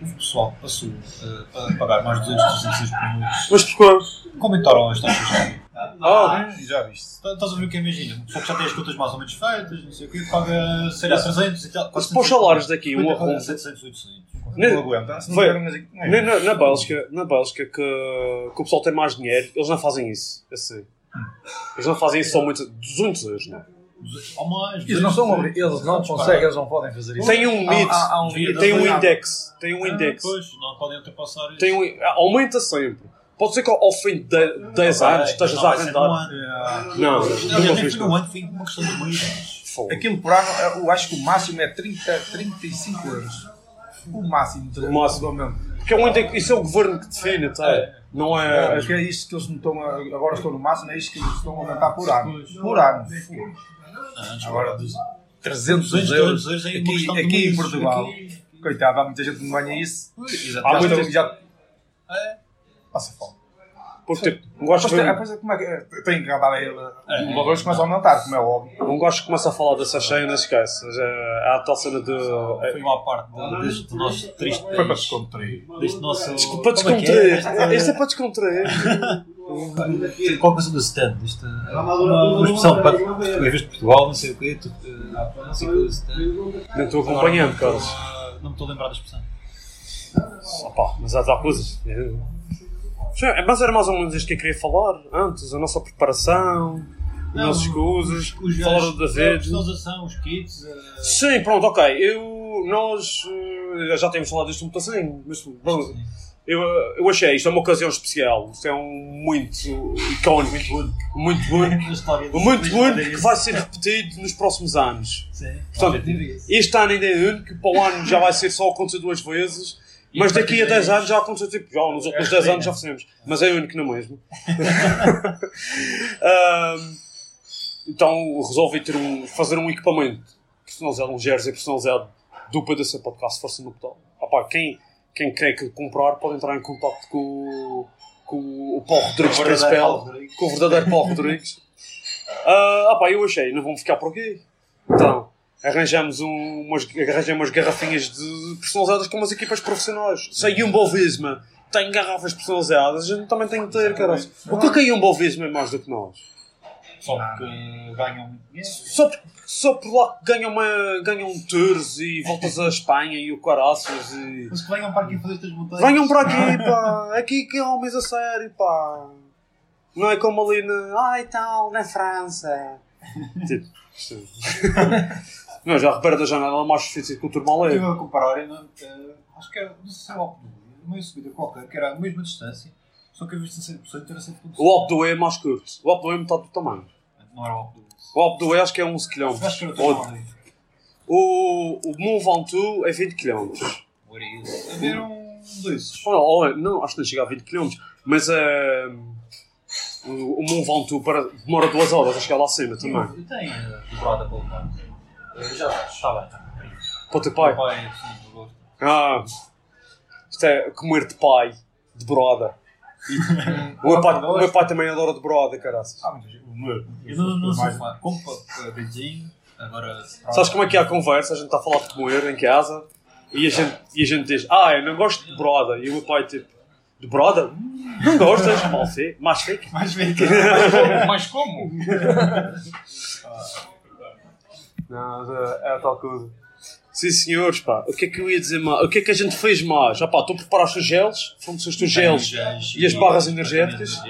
houve pessoal que passou eh, a pagar mais de 200, 300 euros por mês. Mas porquê? Comentaram as taxas de juros. Ah, Já viste. Tá- Estás a ver o que imagina? Uma pessoa que já tem as contas mais ou menos feitas, não sei o quê, paga, sei lá, 300 e tal. Mas para os salários daqui, um 50, arrumo. 700, 800. Nem- Não aguenta. Se não Foi. tiver umas aqui- Nem na, na Bélgica, na Bélgica que, que o pessoal tem mais dinheiro, eles não fazem isso. Assim. Eles não fazem isso só muito. 200 euros, não. Eles não são 200, obri- eles não 200, conseguem, eles não podem fazer isso. Tem um Há- limite, há- há um Devia limite. tem um index. Tem um Ah, index. Pois, não podem ultrapassar isso. Tem um, aumenta sempre. Pode ser que ao fim de 10 Ah, anos estejas não a ser arrendar. É. Não, nem fiz no ano, foi uma questão de meses. Aquilo por ano, eu acho que o máximo é 30, 35 euros. O máximo. O máximo. Porque é um index, isso é o governo que define, tá? É. Não É, é. porque é isto que eles não estão a, agora estão no máximo, é isto que eles estão a aumentar por ano. Por ano. Antes Agora, dos 300 200 euros euros é uma aqui, de aqui em. Portugal. Aqui- Coitado, há muita gente que não ganha isso. Há muita gente- já É. passa fome. Porque tipo, um gajo Depois, que como é que é? tem que andar a ele. O valor começa a aumentar, como é óbvio. um gajo que começa a falar dessa cheia, não esquece. Já- Há a tal cena de. Foi uma parte de- deste nosso triste Foi para descontrair. Deste nosso. Desculpa, é que descontrair. é? Isto é para descontrair. Qual coisa do stand? Isto é uma, uma expressão para em vez de Portugal, não sei o quê, tu, eh, não sei o que. Não estou acompanhando, Carlos. ah, Não me estou a lembrar da expressão. Opa, mas há, coisas. Mas era mais ou menos isto que eu queria falar antes, a nossa preparação, as nossas coisas, Os falar gajos- da a os kits. eh, Sim, pronto, ok. Eu, nós eh, já temos falado disto muito assim, mas bom, eu, eu achei isto é uma ocasião especial. Isto é um muito icónico, muito único, história do- muito único história que vai ser repetido nos próximos anos. Sim, Portanto, é. Este ano ainda é único, para o ano já vai ser só acontecer duas vezes. Mas daqui a partir 10 daí- anos já aconteceu tipo, já nos últimos É 10 anos já fizemos. Mas é único não mesmo. Ahm, então resolvi ter um, fazer um equipamento personalizado, um jersey personalizado do PDC Podcast Força no Pedal. Opa, quem, quem quer que comprar pode entrar em contato com, o- com o Paulo Rodrigues Principal, Rodrigues. com o verdadeiro Paulo Rodrigues. Ah, opa, eu achei, não vamos ficar por aqui. Então, arranjamos um, umas, arranjei umas garrafinhas de, personalizadas com umas equipas profissionais. Se a Jumbo Visma tem garrafas personalizadas, a gente também tem que ter, cara. O que é que a Jumbo Visma é mais do que nós? Só porque ganham muito dinheiro. Só, só por lá que ganham, uma, ganham tours e voltas à Espanha e o caraças e... Mas que venham para aqui fazer estas montanhas. Venham para aqui, pá! Aqui que é homens a sério, pá! Não é como ali na. Ai tal, na França! tipo. Não, já repara da janela mais difícil que o turmal Estive a comparar, eh, acho que era, não sei se era o meio subida qualquer, que era a mesma distância, só que a vez de 100% era 100%. O Alpe do E é mais curto. O Alpe do E é metade do tamanho. Não era o Alpe do O Alpe do E acho que é 11 km. Acho que era o. O, o Mont Ventoux é 20 km. Ou era isso. Havia um desses. não, acho que não chega a 20 km. Mas eh, o, o Mont Ventoux para, demora 2 horas a chegar lá acima também. Eu tenho para levar. Eh, Já. Está bem. Para o teu pai. Pai, sim, eu gosto. Ah, isto é comer de pai, de broda. O, meu pai, o meu pai também adora de broda, caraças. Ah, mas o meu. Eu não, não sou mais- fã. Como Beijing, agora. Sabes como é que é a conversa? A gente está a falar de comer em casa e a gente, e a gente diz: Ah, eu não gosto de broda. E o meu pai, tipo, de broda? Não gostas? Mal feito, mais feito. Mais bem Mas como? Não, é a tal coisa. Sim, senhores, pá. O que é que eu ia dizer mais? O que é que a gente fez mais? Ah, pá, tu preparaste os gels, forneceste os gels e as barras energéticas.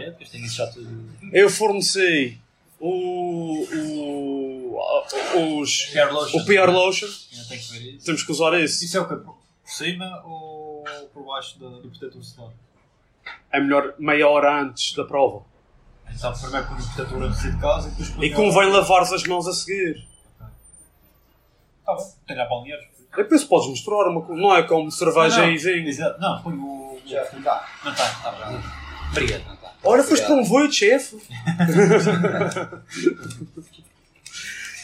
Eu forneci o, o, os, o PR Lotion. Ainda tenho que ver isso. Temos que usar esse. Isso é o que? Por cima ou por baixo do, protetor solar? É melhor meia hora antes da prova. Então, primeiro com o protetor antes de casa e depois E convém lavares as mãos a seguir. Está bem, tenho a. É que podes misturar uma coisa. Não é como cerveja Não, não. e vinho. Exato. Não, põe o. Já está. Não está, está bem. Obrigado, não está. Ora, foste convoio, chefe.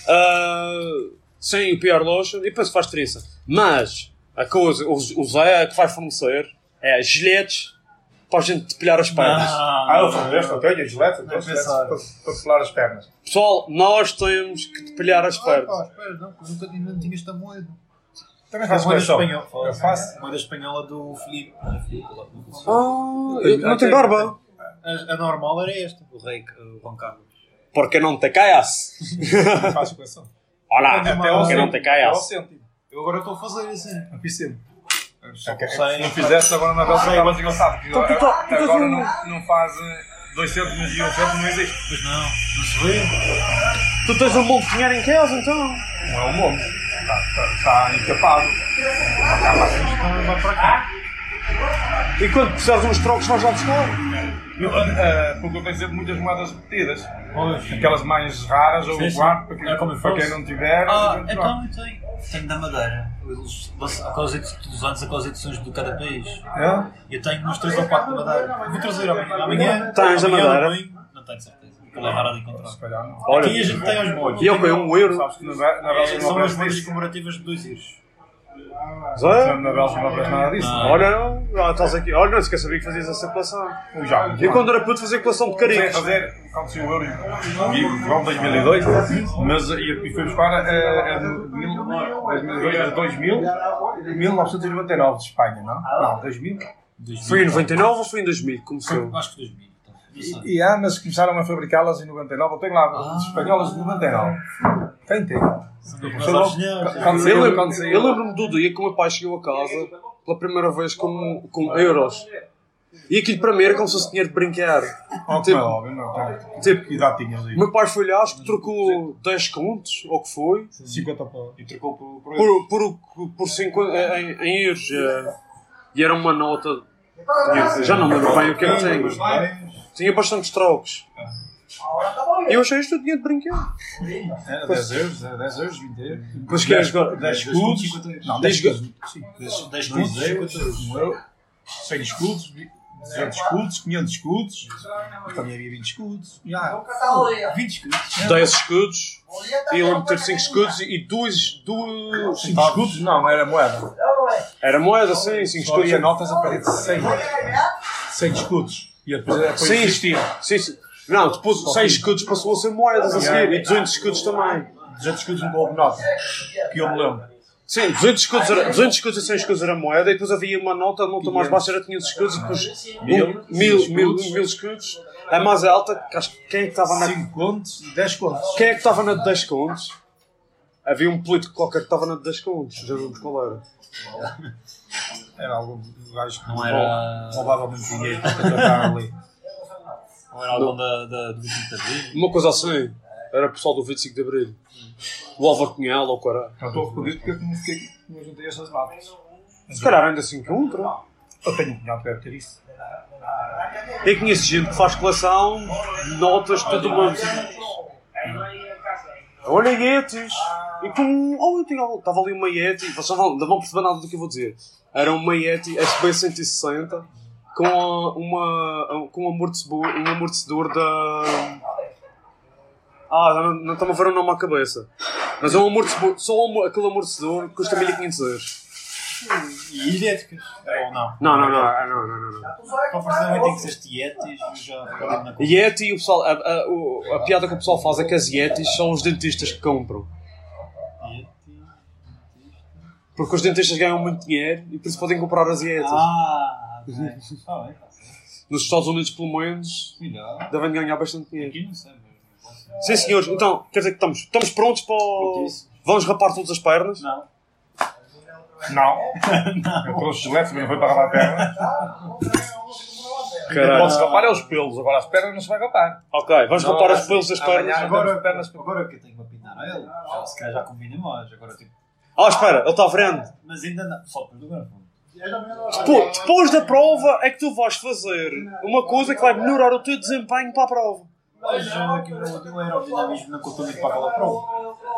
Ah, sim, o PR Lotion. E depois faz diferença. Mas a coisa, o, o Zé que vai fornecer é giletes para a gente depilhar as pernas. Ah, eu deste, eu tenho, gilete, eu tenho gilete pensar. para, pelar as pernas. Pessoal, nós temos que depilhar as Ah, pernas. pá, espera, não, porque nunca ainda não tinha esta moeda. Também A faço moeda coleção. espanhola. Eu faço. A moeda espanhola do Filipe. É consigo. Ah, eu- não tem barba. A, a normal era esta. O rei, Juan Carlos. Porque não te caias. Faço coleção. Olá, porque não te caias. Eu agora estou a fazer assim. Fiz sempre. Só É que Se não fizesse, agora na Bélgica estava engraçado. porque Então, Agora um- não, não faz eh, dois cêntimos e um cêntimo, não existe. Pois não, não se vê. Tu tens um monte de dinheiro em casa, então. Não é um monte. Está, está, está encapado. Acaba assim. Então vai para cá. E quando precisares de uns trocos, vais lá buscar. Eu, porque eu tenho sempre muitas moedas repetidas. Pois. Aquelas mais raras ou sim. quarto, para, quem, É como para quem não tiver. Ah, então eu tenho. Tenho da Madeira. Aquelas edições dos anos, aquelas edições de cada país. É? Eu tenho uns 3 ou 4 da Madeira. Vou trazer amanhã. amanhã Tens da Madeira? Não tenho certeza. Aquilo é raro de encontrar. Olha, Aqui a gente tem aos molhos. e eu ganhei um euro. Sabes que na, na não São as moedas comemorativas de 2 euros. Zé? Na Bélgica não aparece nada disso. Não. Não é? Ah, estás aqui. Olha, não se quer saber que fazias essa coleção. Eu já. Eu quando era puto fazia coleção de caricos. fazer, quando saiu o Euro em João 2002, mas e, e fui buscar a, a, mil- 2002 a 2000, 1999 de Espanha, não? Não, 2000. Foi em 99 ou foi em 2000 que começou? Acho que 2000. então. E, e há, mas começaram a fabricá-las em 99. Eu tenho lá as espanholas de 99. Tem, tem. Eu eu lembro-me do dia que o meu pai chegou a casa pela primeira vez com, com euros. E aquilo para mim era como se fosse dinheiro de brincar. Oh, Tipo- é óbvio, não. tem- Tipo, Que idade tinhas aí? o meu pai foi lá, acho que trocou 10 contos, ou que foi, 50 para. E trocou por, por, por, por, por 50, em, em euros. eh, E era uma nota. tinha- já não me lembro bem o que é que tinha. Tinha bastantes trocos. E eu achei isto tudo dinheiro de brincar. É, 10 euros, é 10 euros, 20 euros. Mas que é agora? 10 escudos. Não, 10 escudos. Sim. 10 10 escudos, escudos, 50 euros. um euro, 100 escudos, 200 escudos, 500 escudos, também havia 20 escudos. Já. 20 escudos. 10 escudos. E eu lembro de ter 5 escudos e 2. Duas... 5 escudos? Não, era moeda. Era moeda, sim, 5 Só havia escudos. notas a partir de 100. 100 escudos. E depois, depois Sim. existia. Sim, sim. Não, depois 100 escudos passou a ser moedas a seguir. E 200 escudos também. 200 escudos não houve nota. Que eu me lembro. Sim, 200 escudos, era, 200 escudos e 100 escudos era moeda, e depois havia uma nota, a nota mais baixa era 500 escudos, e depois Mil, mil, mil, mil, mil escudos. A mais alta, que acho que quem é que estava na. 5 contos e 10 contos. Quem é que estava na de 10 contos? Havia um político qualquer que estava na de 10 contos, já vimos qual era. Era algum gajo que Não era- roubava muito dinheiro para ali. Ou era algum da, da, do 25 de Abril? Uma coisa assim, era o pessoal do 25 de Abril. O Álvaro Cunhal ou o caralho. Não estou arrependido porque eu não fiquei, não juntei essas datas. Se calhar ainda se encontra. Eu tenho um cunhado que deve ter isso. Eu conheço gente que faz coleção de notas de todo mundo. Olha Yetis! E com. Oh, eu tinha, estava ali uma Yeti, vocês não vão, não vão perceber nada do que eu vou dizer. Era uma Yeti SB160 com a- uma, com um amortecedor, um amortecedor da. Ah, já não, não estão a ver o nome à cabeça. Mas é um amortecedor, só um- aquele amortecedor custa 1500 euros. E idéticas? Ou não? Não, não, não, ah, não, não, não. não. Completamente tem que ser Yetis e já. Yeti, o pessoal, a, a, o- a piada que o pessoal faz é que as Yetis são os dentistas que compram. Porque os dentistas ganham muito dinheiro e por isso podem comprar as Yetis. Ah. Está bem. Nos Estados Unidos, pelo menos, Cuidado. devem ganhar bastante dinheiro. Aqui não sei, mas. Sim, senhores, então, quer dizer que estamos, estamos prontos para o... Vamos rapar todas as pernas? Não. Não. Eu trouxe gilete, mas não foi para rapar a perna. Caralho. Pode-se rapar é os pelos, agora as pernas não se vai rapar. Ok, vamos Não, rapar os assim, pelos das amanhã pernas. agora- Agora, pernas- agora que eu tenho a ele, já, se calhar já combina mais. Agora tipo. Ah, espera, ele está vendo. Mas ainda não. Só do gravão. Depois, depois da prova é que tu vais fazer uma coisa que vai melhorar o teu desempenho para a prova. Mas aqui no, no aerodinamismo não conta muito para aquela prova.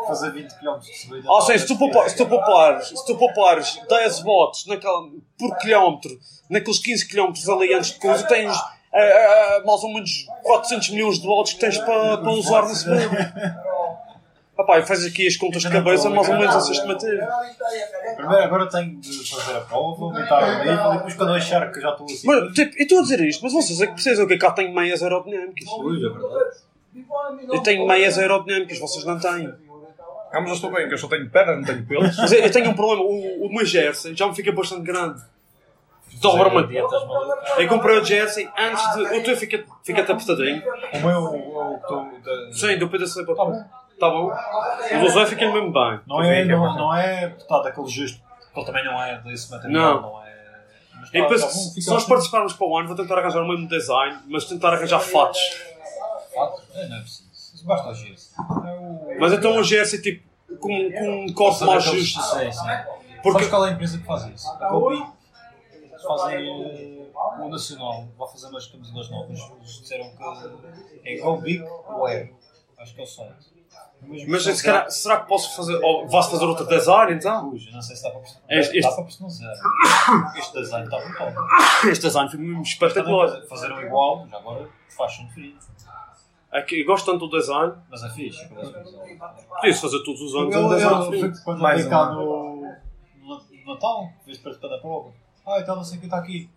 Fazer 20 km de subida. Ah, sim, se tu, poupa- se tu poupares, se tu poupares 10 votos naquela, por quilómetro, naqueles 15 quilómetros ali antes de coisa, tens ah, ah, mais ou menos 400 milhões de votos que tens para, para usar na subida. Rapaz, faz aqui as contas de cabeça, mais ou menos a sistemática. Primeiro agora tenho de fazer a prova, aumentar o nível e depois quando eu achar que já estou assim. Mas, tipo, eu estou a dizer isto, mas vocês é que precisam, que eu cá tenho meias aerodinâmicas. Pois, é verdade. Eu tenho meias aerodinâmicas, vocês não têm. Ah, mas eu estou bem, que eu só tenho pernas, não tenho pelos. Mas eu, tenho um problema, o, o meu jersey já me fica bastante grande. Dobra-me. Eu comprei o jersey antes de. O teu fica- fica-te apertadinho. O meu, o que estou da... Sim, do PDC para tá Tá bom. O do Zé fica mesmo bem. Não é, não, não é portanto, aquele que ele também não é desse material, Não. não, é. Mas E tá- depois, tá bom, se nós assim. participarmos para o ano, vou tentar arranjar o mesmo design, mas tentar arranjar fatos. Fato? É, não é preciso. Isso basta o gesto. É o. Mas então um jersey tipo com, com um corte mais justo. Sim, sim. Porque- Porque qual é a empresa que faz isso? A. Eles fazem o Nacional, vai fazer umas camisolas novas. Eles disseram que é Gobi Wear. Acho que é o site. Mas se calhar, será que posso fazer. Ou vais fazer outro design então? Puxa, não sei se dá para personalizar. Este- este- Dá para personalizar. Este design está brutal. Este design foi mesmo espetacular. fazer- fazer um igual, já agora faz um diferente. É que eu gosto tanto do design, Mas é fixe. podia-se fazer todos os anos um design eu, diferente. quando Mais andei cá no, no, Natal, vez para da prova, Ah, então não sei o que está aqui.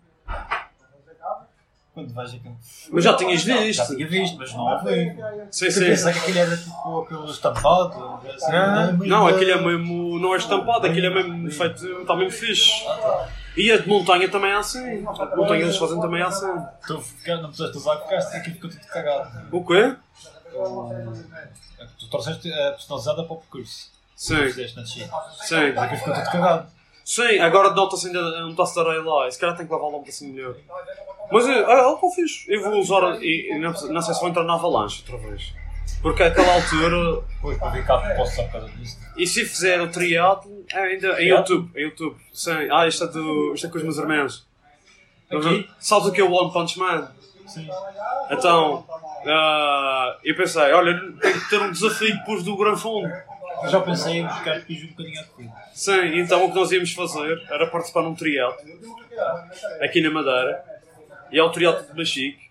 Quando aquilo. Mas já tinhas Já visto. tinha visto, mas não ouvi. Sim, sim. pensei que aquilo era tipo aquele estampado. assim, Não, muito- Não, aquilo é mesmo. Não é estampado, aquilo é mesmo feito. Está mesmo fixe. E a de montanha também é assim. A de montanha eles fazem também assim. Tu fica- não precisaste usar porque este aqui ficou tudo cagado. O quê? É Tu trouxeste a personalizada para o percurso. Sim, Fizeste na descida. sim. Mas aqui ficou tudo cagado. Sim, agora nota-se ainda um taça de areia lá. Esse cara tem que lavar um pedacinho melhor. Mas é, é algo que eu fiz. Eu vou usar. E, e não, não sei se vou entrar na avalanche outra vez. Porque àquela altura. Ver cá posso só por causa disto. E se fizer o triatlo, é ainda em YouTube. Em YouTube. Sim. Ah, isto é, do, isto é com os meus irmãos. Aqui? Sabes o que é o One Punch Man? Sim. Então, ah, eu pensei, olha, tem que ter um desafio depois do Gran Fundo. Eu já pensei em buscar depois um bocadinho a corrida. Sim, então o que nós íamos fazer era participar num triatlo aqui na Madeira. E é o triatlo de Machique.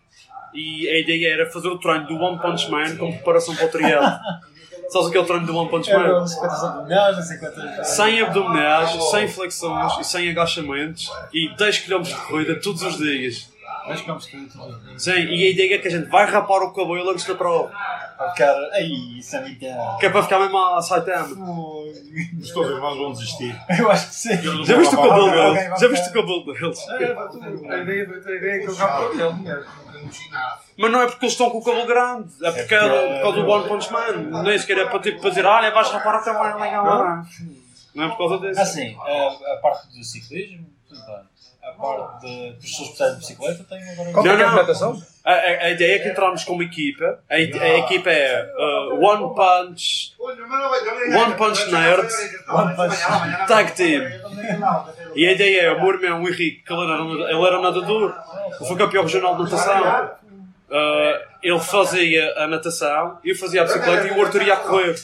E a ideia era fazer o treino do One Punch Man como preparação para o triatlo. Sabes o que é o treino do One Punch Man? Eram 50 abdominais, 50. Sem abdominais, sem flexões e sem agachamentos e 10 km de corrida todos os dias. Mas ficamos tudo. tudo. Sim, e a ideia é que a gente vai rapar o cabelo antes da prova. Ah, Cara, ai, isso é muito. Que é para ficar mesmo a Saitama. Os teus irmãos vão desistir. Eu acho que sim. Já viste o cabelo deles? Já viste o cabelo deles? A ideia, a ideia é que eles rapam ele. Mas não é porque eles estão com o cabelo grande, é porque é por causa do One Punch Man. Nem sequer é para, tipo, para dizer, olha, vais rapar o cabelo legal. Não. é por causa disso. Assim, a, a parte do ciclismo, tudo bem. A parte de dos pessoas que precisam de bicicleta tem agora. Qual é é a natação? A, a, ideia é que entramos como equipa. A, a equipa é uh, One Punch, One Punch Nerd, Tag Team. E a ideia é, o meu irmão, o Henrique, que ele era, ele era nadador, ele foi campeão regional de natação. Uh, ele fazia a natação, eu fazia a bicicleta e o Arthur ia correr.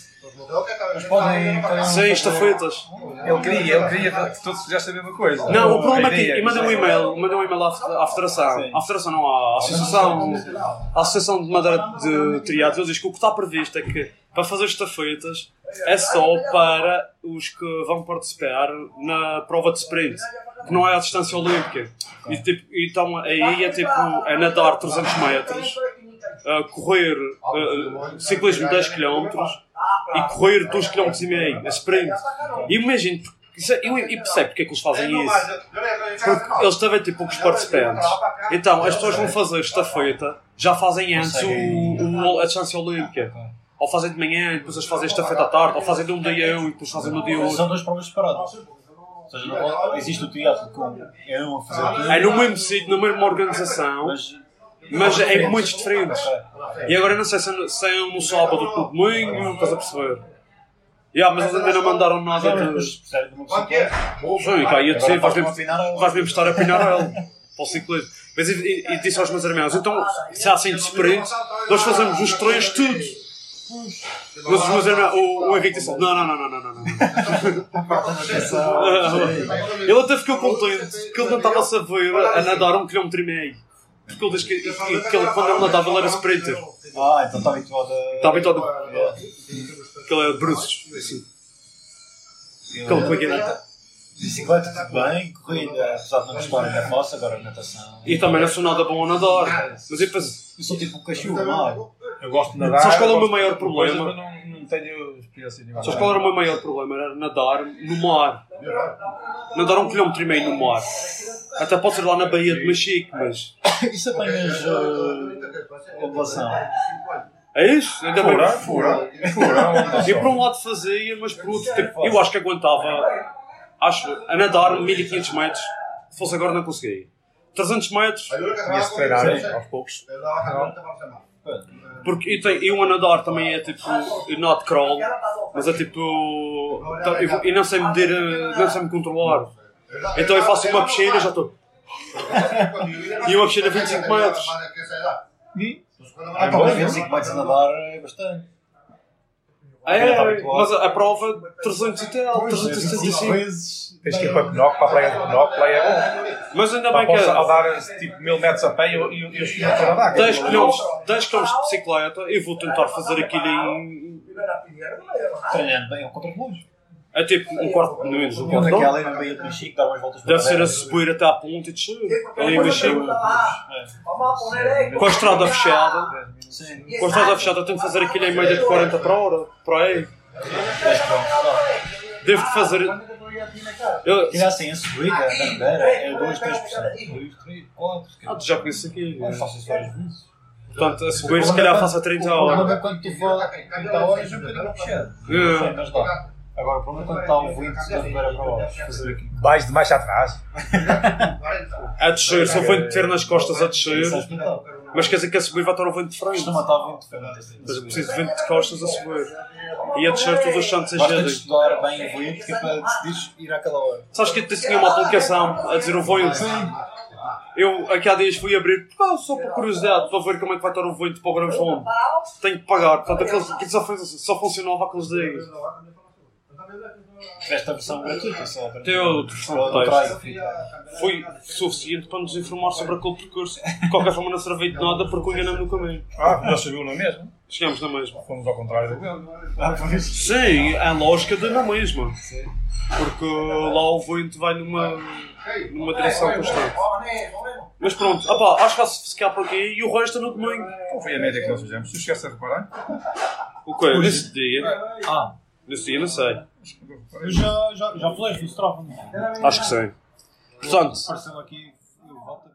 Mas podem. podem Sem estafetas. Ele queria, ele queria que todos fizessem a mesma coisa. Não, o problema é que eu mandei um e-mail, mandei um e-mail à, à Federação, à Federação não, à Associação, à Associação de Madeira de Triados, eles dizem que o que está previsto é que para fazer estafetas é só para os que vão participar na prova de sprint, que não é a distância olímpica. E, tipo, então aí é tipo, é nadar 300 metros, uh, correr uh, ciclismo 10 km e correr 2 km e meio, a sprint. E imagino, é- eu, eu percebo porque é que eles fazem isso. Porque eles também têm poucos participantes. Então, as pessoas vão fazer esta feita, já fazem antes o, o- a distância olímpica. Ou fazem de manhã e depois eles fazem esta feita à tarde, ou fazem de um dia um e depois fazem no dia outro. São duas provas separadas. Ou seja, existe o triatlo com eu não a fazer tudo. É no mesmo sítio, na mesma organização, Mas. Mas é em momentos diferentes. E agora eu não sei se é, se é um no sábado ou no domingo, não estás a perceber. Yeah, mas eles ainda não mandaram nada de. Bicicleta. Sim, cá ia dizer, vais mesmo, a- estar a pinar ela para o ciclismo. Mas e, e, e disse aos meus irmãos, então, se há assim de sprint, nós fazemos os três tudo. Mas os meus irmãos, o, o Henrique disse, não, não, não, não, não, não, não. Ele até ficou contente que ele não estava a saber a nadar um quilómetro e meio. Porque ele diz que, que, que ele, quando ele nadava ele era sprinter. Ah, então está habituado a. Está habituado. Yeah. Que ele é bruços. Assim. Ele como é que é? Bicicleta, tudo bem. Corrida, apesar de não gostar, ainda faço. Agora natação. E também não sou nada bom a nadar. Mas eu depois, Eu sou tipo um cachorro, não é? Eu gosto de nadar. Sabes qual é o meu maior problema? mas não, não tenho experiência. Sabes qual era o meu maior problema? Era nadar no mar. Nadar um quilómetro e meio no mar. Até pode ser lá na Baía de Machique, mas. Isso apanhas uh, ondulação. É isso? Ainda bem. Fura, fura, fura. Eu por um lado fazia, mas por outro, tipo, eu acho que aguentava, acho, a nadar 1500 metros. Se fosse agora não conseguia. 300 metros, Tinha-se de treinar aos poucos. Porque eu, tenho, eu a nadar também é tipo, not crawl, mas é tipo, então, eu não sei medir, eh, não sei me controlar. Então eu faço uma piscina e já estou. E uma piscina de 25 metros. Ah, pá, mas 25 metros a nadar é bastante. É, mas a, prova 300 e tal, 365. vezes. Tens que ir para Penoc, para a praia de Penoc, lá é bom. Mas ainda bem que posso é andar tipo mil metros a pé e eu, e eu, e eu estou a nadar. 10 km, 10 km de bicicleta, eu vou tentar fazer aquilo em. Treinando bem ao contra-relógio. É tipo um quarto menos um quarto. daquela aí na Baía de Mexico, dar umas voltas Deve ser a subir até à ponta e descer. Ali em Mexico. Com a estrada fechada. Sim. Com a estrada fechada tenho que fazer aquilo em média de 40 por hora. Por aí. Devo de fazer. Eu, E assim, a subida da Ribeira é 2, 3%. 2, 3, 4. ah, tu já conheces aqui. Eu faço isso várias vezes. Portanto, a subir se calhar faço a 30 O problema horas. é quando tu for 30 horas é um bocadinho puxado. Sim, mas dá. Agora, o problema é quando está o vento da Ribeira para baixo. Fazer aqui. Mais de baixo atrás. A descer, se o vento ter nas costas a descer. Mas quer dizer que a subir vai estar o vento de frente. Costuma estar o vento diferente. assim. Mas eu preciso de vento de costas a subir. E a descer todos os santos Basta de enxerem. estudar bem o vento que é para decidir ir àquela hora. Sabes que eu tinha uma aplicação a dizer o vento? Eu aqui há dias fui abrir, ah, só por curiosidade, para ver como é que vai estar o vento para o Grande Fundo. Tenho que pagar, portanto aquilo, só funcionava aqueles dias. Tiveste a versão gratuita só. trial. Foi suficiente para nos informar sobre aquele percurso. De qualquer forma não serviu de nada porque enganamos no caminho. Ah, já subiu na mesma. Chegamos na mesma. Fomos ao contrário do vento. Ah. Sim, é a lógica da na mesma. Porque lá o vento vai numa, numa direção constante. Mas pronto, opá, acho que vai-se ficar por aqui e o resto no domingo. Qual foi a média que nós fizemos? Tu chegaste a reparar? O quê? Nesse dia? Ah, Nesse dia não sei. Eu já, já, já falei no Strava. Acho que sim. Portanto, Apareceu aqui. eu volto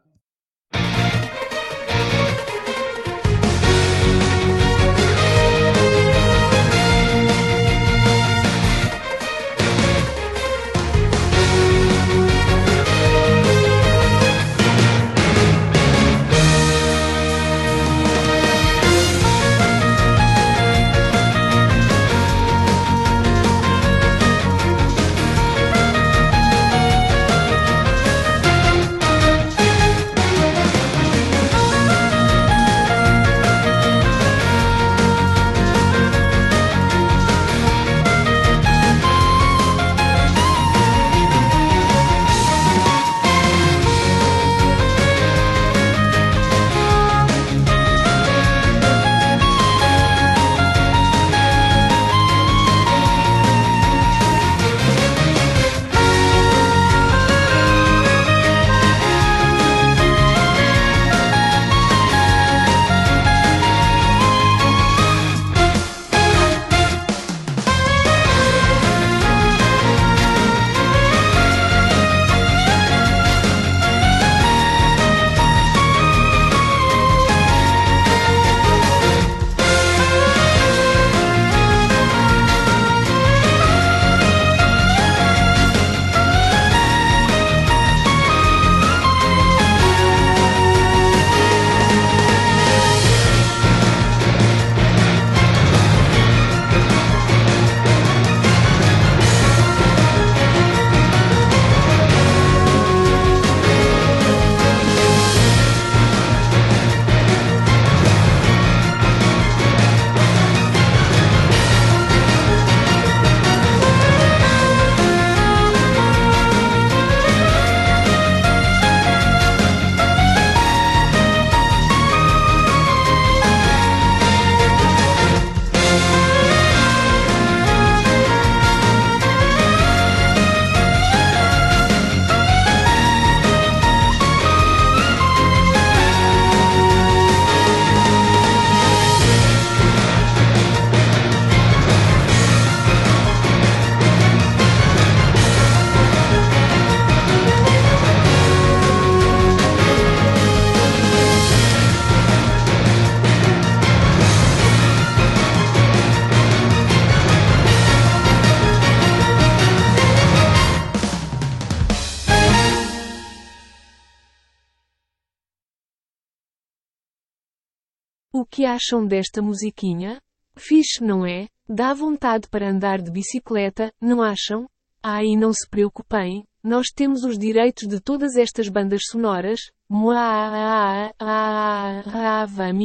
que acham desta musiquinha? Fixe, não é? Dá vontade para andar de bicicleta, não acham? Ah, e não se preocupem, nós temos os direitos de todas estas bandas sonoras. Moa-vami,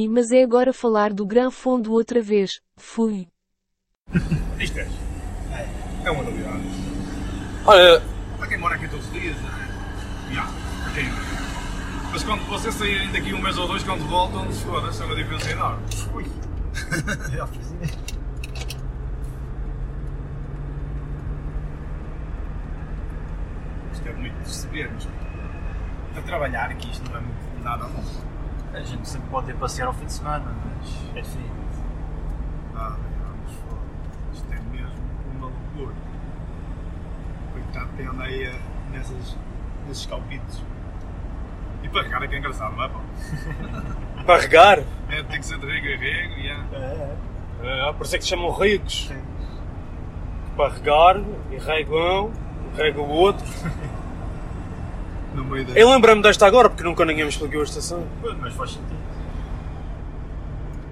mas é agora falar do Gran Fundo outra vez. Fui. Isto é. É uma novidade. olha, Para quem mora aqui Mas quando vocês saírem daqui um mês ou dois, quando voltam, se foda-se, é uma diferença enorme. Ui. percebermos a trabalhar que isto não é muito nada bom. A gente sempre pode ir passear ao fim de semana, mas é difícil. Ah, vamos foda. Isto é mesmo uma loucura. Coitado tem anda aí nessas, nesses calpitos. E para regar é que é engraçado, não é pá? Para regar? É, tem que ser de rego a rego e é. É, É, por isso é que se chamam regos. Para regar, e regam, e rega o outro. Meio da. Eu lembro-me desta agora, porque nunca ninguém me explicou a estação. Pois, mas faz sentido.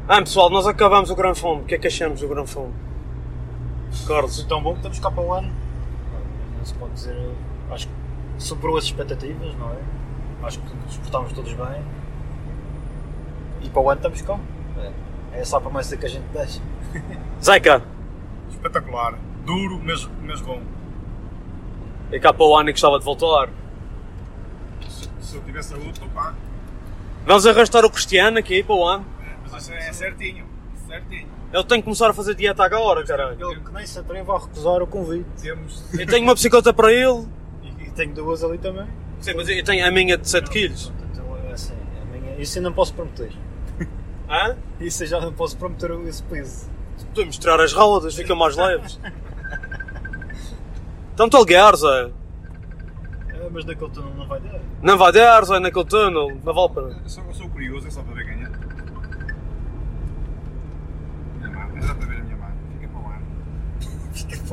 Ah, pessoal, nós acabamos o Gran Fundo. O que é que achamos do Gran Fundo? Carlos, Se tão bom que estamos cá para o ano. Não se pode dizer. Acho que superou as expectativas, não é? Acho que nos portámos todos bem. E para o ano estamos cá. É, é só para mais que a gente deixa. Zeca, Espetacular. Duro, mas, mas bom. e cá para o ano e gostava de voltar. Se, se eu tivesse saúde, pá. Vamos arrastar o Cristiano aqui para o ano. Mas isso é certinho. Certinho. Ele tem que começar a fazer dieta agora, caralho. Ele que nem se atreve a recusar o convite. Temos. Eu tenho uma bicicleta para ele. E, e tenho duas ali também. Sim, mas eu tenho a minha de 7 kg. Portanto, é assim, a minha, isso eu não posso prometer. Hã? Isso eu já não posso prometer esse peso. Podemos tirar as rodas, ficam mais leves. Tanto alguém, Zé. É, mas daquele túnel não vai dar. Não vai dar, Zé, naquele túnel. Não vale a. Eu sou, eu sou curioso, é só para ver quem é. Minha mãe, é só para ver a minha mãe. Fica para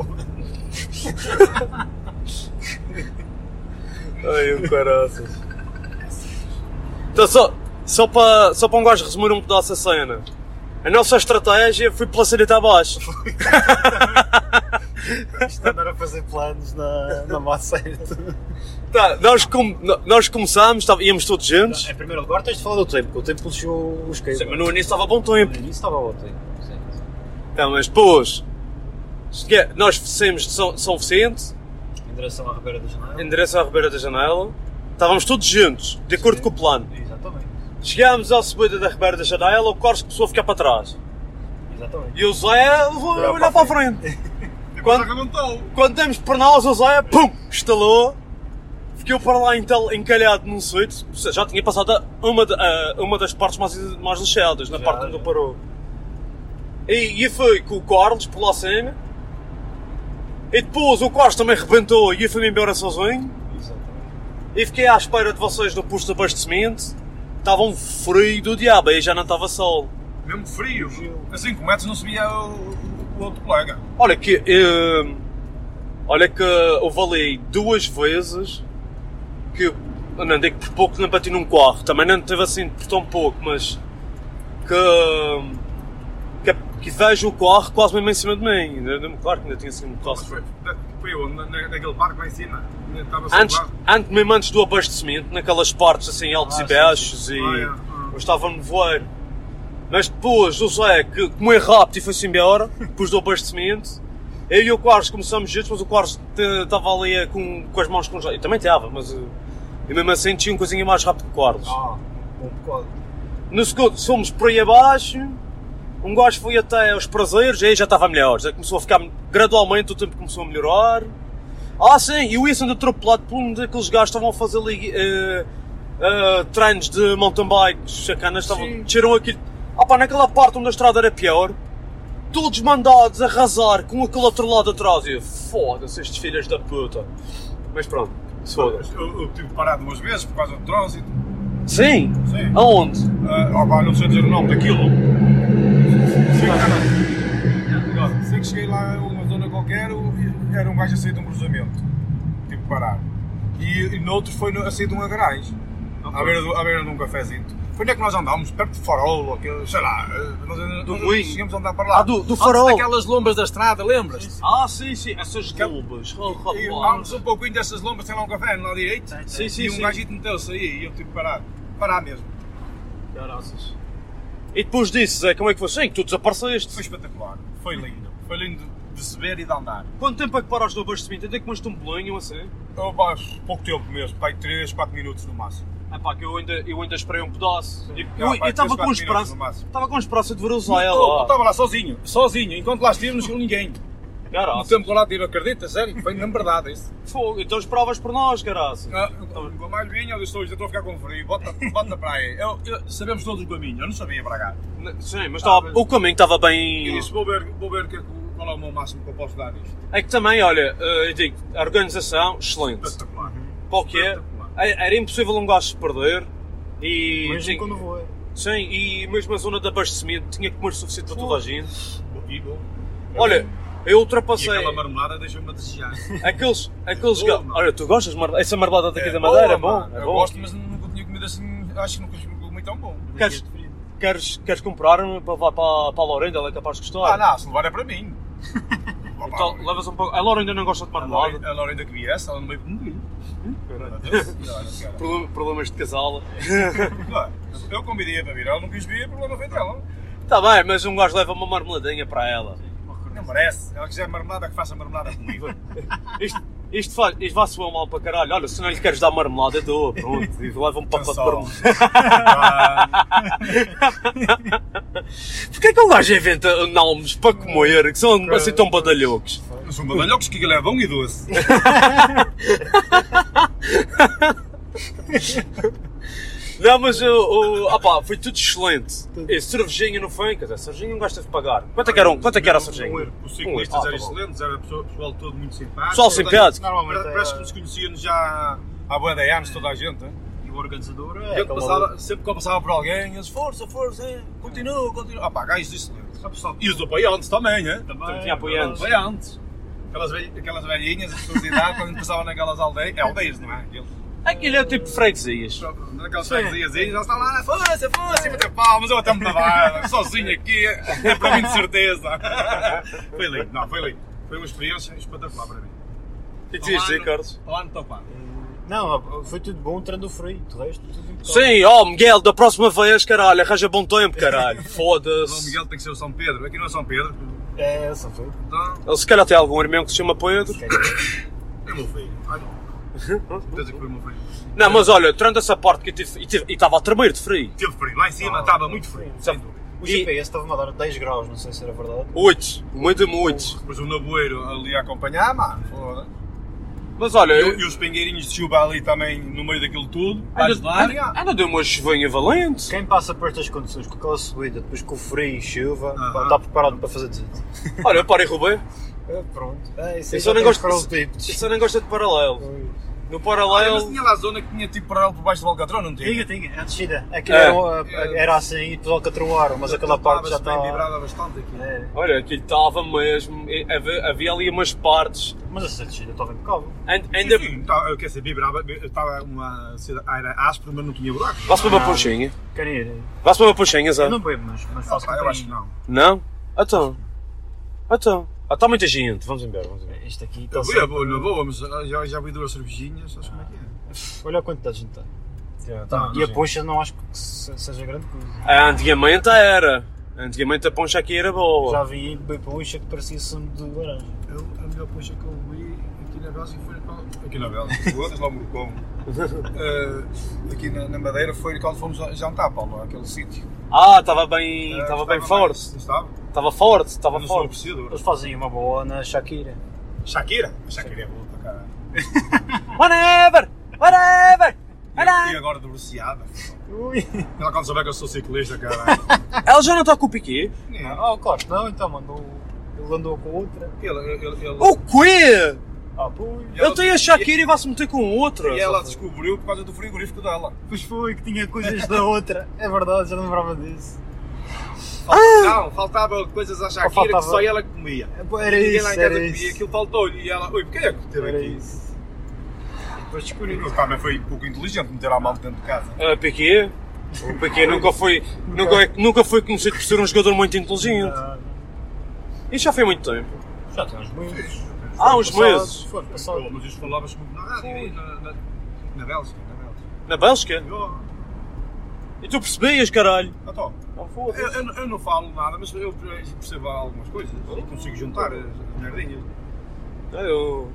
o ar. Ai, o caraças. Então, só, só, para, só para um gajo resumir um pedaço a cena. A nossa estratégia foi pela sanita abaixo. Isto andar a fazer planos na, na massa certa. Tá, nós, com, nós começámos, tava- íamos todos juntos. Em primeiro lugar tens de falar do tempo, porque o tempo puxou os cables. mas no início estava bom tempo. No início estava ótimo. Sim, sim. Então, mas depois, nós saímos de São, São Vicente, Em direção à Ribeira da Janela. em direção à Ribeira da Janela. Estávamos todos juntos, de acordo com o plano. Exatamente. Chegámos à subida da Ribeira da Janela, o Corso começou a ficar para trás. Exatamente. E o Zé foi Olhar olhar para para a frente. Quando... Quando, demos por nós, o Zé, pum, estalou. Ficou para lá encalhado num seja, Já tinha passado uma, de- uma das partes mais, mais lixadas, na Já, parte onde já. parou. E, e foi com o Carlos por lá cima. E depois o Carlos também rebentou e eu fui-me embora sozinho. Exatamente. E fiquei à espera de vocês no posto de abastecimento. Estava um frio do diabo, aí já não estava sol. Mesmo frio. A 5 metros não subia o, o outro colega. Olha que. eh, olha que houve ali duas vezes que. eu Não digo por pouco não bati num carro, também não teve assim por tão pouco, mas. que. Que, que vejo o carro quase mesmo em cima de mim. Claro que ainda tinha assim um tosse. Foi, foi na- naquele parque lá em cima. Antes, antes, mesmo antes do abastecimento, naquelas partes assim altos Ah, e sim, baixos e. Ah, é. Ah. eu estava no voeiro. Mas depois o Zé, que como é rápido e foi-se embora, depois do abastecimento, eu e o Carlos começamos juntos, mas o te- estava ali eh, com, com as mãos congeladas. Eu também estava, mas eh, eu mesmo assim tinha um coisinha mais rápido que o Carlos. Ah, um bocado. No segundo, fomos por aí abaixo, um gajo foi até aos prazeres, aí já estava melhor, já começou a ficar, gradualmente o tempo começou a melhorar. Ah sim, e o isso ando atropelado por um daqueles gajos que estavam a fazer ali eh, eh, treinos de mountain bike, sacanas, estavam, desceram aquilo. Ah pá, naquela parte onde a estrada era pior, todos mandados a arrasar com aquele outro lado atrás. E foda-se estes filhos da puta. Mas pronto, se foda. Eu, eu tive que parar duas vezes por causa do trânsito. Sim? Sim. Aonde? Ah, ó, pá, não sei dizer o nome daquilo. Sei que, sei que cheguei lá a uma zona qualquer era um gajo a sair de um cruzamento. Tive que parar. E, e noutros foi no- a sair de uma garagem. À beira, do, à beira de um cafezinho. Foi onde é que nós andámos? Perto de farol, aquele, sei lá. eh, Nós, nós Moinho. chegamos a andar para lá. Ah, do, do farol. Aquelas lombas da estrada, lembras-te? Ah, sim, sim, essas lobas. E vamos um pouquinho dessas lombas, tem lá um café lado direito. Sim, sim, e um sim. gajito meteu-se aí e eu tive que parar. Parar mesmo. Caraças. E depois disso, Zé, como é que foi? Sim, tu desapareceste. Foi espetacular. Foi lindo. Foi lindo de se ver e de andar. Quanto tempo é que paraste no abastecimento? Até que comaste um bolinho assim? Eu, pá, pouco tempo mesmo, pai, 3, 4 minutos no máximo. É pá, que eu ainda, eu ainda esperei um pedaço. E- Eu eu pá, estava com esperança. Estava com esperança de ver o Zé Eu lá. estava lá sozinho, sozinho, enquanto lá estivemos com ninguém. No Caraças. tempo que eu lá tive, acredita, sério? Foi na verdade isso. Fogo, então as provas por nós, caraças. Ah, O Gamalho vinha, eu disse hoje, eu estou a ficar com frio, bota, bota para aí. Eu, eu- sabemos todos o caminho, eu não sabia para cá. Sim, mas tava- o caminho estava bem. disse, vou ver, vou ver que, qual é o meu máximo que eu posso dar nisto. É que também, olha, eh, eu digo, a organização, excelente. Espetacular. Que é, Espetacular. era impossível um gajo se perder. E, Mesmo sim, quando vou. sim, e mesmo a zona de abastecimento tinha que comer suficiente para toda a gente. E bom. Olha, eu E ultrapassei aquela marmelada deixou-me a desejar. aqueles, aqueles ga-. Olha, tu gostas de marmelada? Essa marmelada daqui da Madeira é bom. É Eu bom. gosto, mas nunca tinha comido assim, acho que nunca comi tão bom. Queres, queres, queres comprar para, para, para, para a Lorenda? Ela é capaz de gostar. Ah, não, se levar é para mim. Então, levas um pouco. A Lorenda não gosta de marmelada. A Lorena que viesse, ela não veio comigo. Problema- Problemas de casal. Eu convidei-a para vir, ela não quis vir, o problema foi dela. Está bem, mas um gajo leva uma marmeladinha para ela. Não merece. Ela quiser marmelada, que faça marmelada comigo. Isto, isto, faz, isto vai soar mal para caralho. Olha, se não lhe queres dar marmelada, eu dou. Pronto. E leva um pacote de Só. marmelada. Porquê que um gajo inventa nomes para comer que são assim tão badalhocos? São badalhocos que aquilo é bom e doce. Não, mas o, o opá, foi tudo excelente. E cervejinha no fim, quer dizer, cervejinha não gosta de pagar. Quanto é que era, um, quanto é que era a cervejinha? Os ciclistas Ah, tá eram bom. excelentes, era pessoal, pessoal todo muito simpático. Pessoal simpático. Normalmente Parece, parece que é- nos conhecíamos já há boa de anos, toda a gente. hein? E o organizador é. Passava, sempre que eu passava por alguém, eles, força, força, continua, continua. Ah pá, gajos excelentes. E os apoiantes também, hein? Também. Tinha apoiantes. Apoiantes. Aquelas, velh- aquelas velhinhas, as pessoas de idade, quando passavam naquelas aldeias, é aldeias, não é? Aquilo. Aquilo é tipo freguesias. Naquelas freguesias aí, já estão lá, força, força, e bater palmas, eu até me dava, sozinho aqui, é para mim de certeza. Foi lindo, não, foi lindo. Foi uma experiência espetacular para mim. O que é ias dizer, Carlos? Lá no topado. Não, foi tudo bom, tirando o frio. De resto, tudo impecável. Sim, ó Miguel, da próxima vez, caralho, arranja bom tempo, caralho. São Foda-se. Miguel tem que ser o São Pedro, aqui não é São Pedro. É, só foi. Então, Ele se calhar tem algum irmão que se chama Pedro. é o meu filho. Não. Meu filho. Não, mas olha, tirando essa parte que eu tive. E tive- e estava a tremer de frio. Teve frio, lá em cima estava muito frio. sem dúvida. O E- GPS estava-me a dar 10 graus, não sei se era verdade. 8. Muito, muito. Depois o naboeiro ali a acompanhar, mano, foda. Mas olha, E, eu, e os pingueirinhos de chuva ali também no meio daquilo tudo. para ainda, ajudar. ainda, ainda deu uma chuvinha valente. Quem passa por estas condições, com aquela subida, depois com o frio e chuva, pá, está preparado para fazer tudo. Olha, para e roubei. É, pronto. É, isso Eu só nem gosto, protótipos. eu só nem gosto de paralelo. No Olha, mas paralelo. tinha lá a zona que tinha tipo paralelo por baixo do Alcatrão, não tinha? Tinha, tinha, a descida. Aquilo É. era, era assim e depois alcatroaram, mas aquela parte já Estava está. bem vibrada bastante aqui. É, Olha, aquilo estava mesmo. Havia, havia ali umas partes. mas essa descida estava impecável. Ainda. ainda Sim, tá, quer dizer, vibrava, estava uma. Era áspero, mas não tinha buraco. Vá-se para uma ponchinha. Querem ir? Vá-se para uma ponchinha, Eu Zé. não bebo, mas, mas Ah, faço pá, eu acho que não. Não? Então. Então. Ah, está muita gente. Vamos embora, vamos embora. Isto aqui está Eu sempre- boa, na boa, mas já, já vi duas cervejinhas, sabes como é que é? Olha a quantidade de gente está. Tá, E a sim. poncha não acho que se- seja grande coisa. Ah, Antigamente era. Antigamente a poncha aqui era boa. Já vi bem poncha que parecia sumo de laranja. Eu, a melhor poncha que eu vi aqui na Bélgica foi quando. Aqui na Bélgica, outras lá Morcom. uh, aqui na, na Madeira foi quando fomos jantar, Paulo, aquele sítio. Ah, estava bem, Eh, estava bem bem- forte. Estava? Estava forte, estava não forte. Eles fazem uma boa na Shakira. Shakira? A Shakira é boa para caralho. Whatever! Whatever! E, e agora divorciada. Ui! Ela quando souber que eu sou ciclista, caralho. Ela já não está com o Piquet? Ah, claro que não, então mandou. Ele andou com outra. Ele, ele, ele, O quê? Ah, pois. Ele tem a Shakira e vai-se meter com outra. E ela descobriu por causa do frigorífico dela. Pois foi, que tinha coisas da outra. É verdade, já não lembrava disso. Não, faltava coisas à Shakira faltava- que só ela comia. Era Ninguém lá isso, em casa comia, isso. aquilo faltou-lhe. E ela, oi, porquê é que teve Era aqui? isso. E depois descobri. Ele também foi um pouco inteligente meter a mão dentro de casa. A Piquet? O Piquet nunca foi, nunca, nunca foi conhecido por ser um jogador muito inteligente. Ah, Isso já foi muito tempo. Já tem uns Ah, uns Passado, meses. Foi passado. Mas isto falava-se muito na rádio, aí, na, na, na Bélgica. Na Bélgica. Na Bélgica? Eu, E tu percebias, caralho? então, eu, eu, eu não falo nada, mas eu percebo algumas coisas. Eu consigo juntar as as merdinhas. Eu,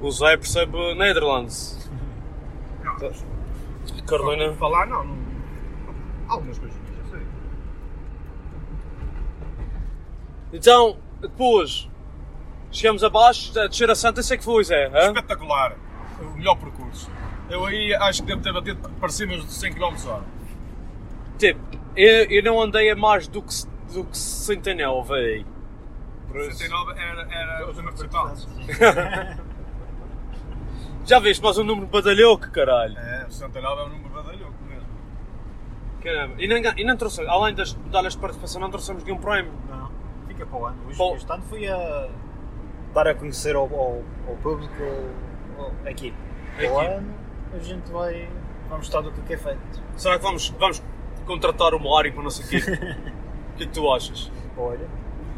o Zé percebe Netherlands. Não, Carolina. Falar, não, não. Algumas coisas, eu sei. Então, depois, Chegamos abaixo, a descer a Santa, sei que foi, Zé. hã? Espetacular. O melhor percurso. Eu aí acho que devo ter batido para cima de 100 km h Tipo, eu, eu não andei a mais do que, do que 69, véi. 69 era, era os números principais. Já viste mais um número badalhoco, caralho. É, 69 é um número badalhoco mesmo. Caramba. E não, e não trouxe, além das medalhas de participação, não trouxemos nenhum prémio. Não, fica para o ano. Hoje, Bom. Este ano fui a dar a conhecer ao, ao, ao público a equipe. Para o equipe. ano a gente vai. Vamos estar do que é feito. Será que vamos, vamos contratar o Mário para o quê? O que é que tu achas? Olha,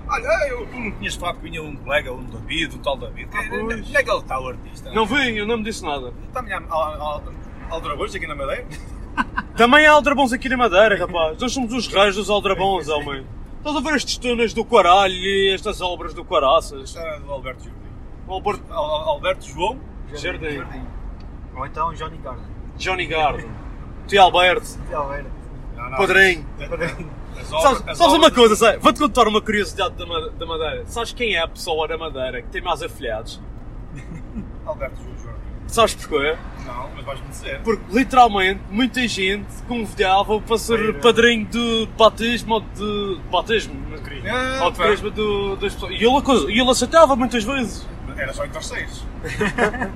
Olha, eu, tu não tinhas falado que vinha um colega, um David, um tal David. Que, pois. onde é que ele está, o artista? Não vi, eu não me disse nada. A minha aldrabões aqui na Madeira? Também há aldrabões aqui na Madeira, rapaz. Nós somos os reis dos aldrabões, homem. Estás a ver estes túneis do Quaralho e estas obras do Quaraças? Isto era do Alberto Jardim. O Alberto Al- Al- Alberto João? Jardim. Ou então Johnny Garden. Johnny Garden. Tio Alberto. Alberto. Não, não. Padrinho. As Sabes, obras- as sabes uma obras- coisa, Zé? Vou-te contar uma curiosidade da, Ma- da Madeira. Sabes quem é a pessoa da Madeira que tem mais afilhados? Alberto João Jardim. Sabes porquê? Não, mas vais-me dizer. Porque literalmente muita gente convidava para ser padrinho de batismo ou de. batismo? Ah, Ou de crisma do, das pessoas. E ele, acusa- e ele aceitava muitas vezes. Era só em terceiros.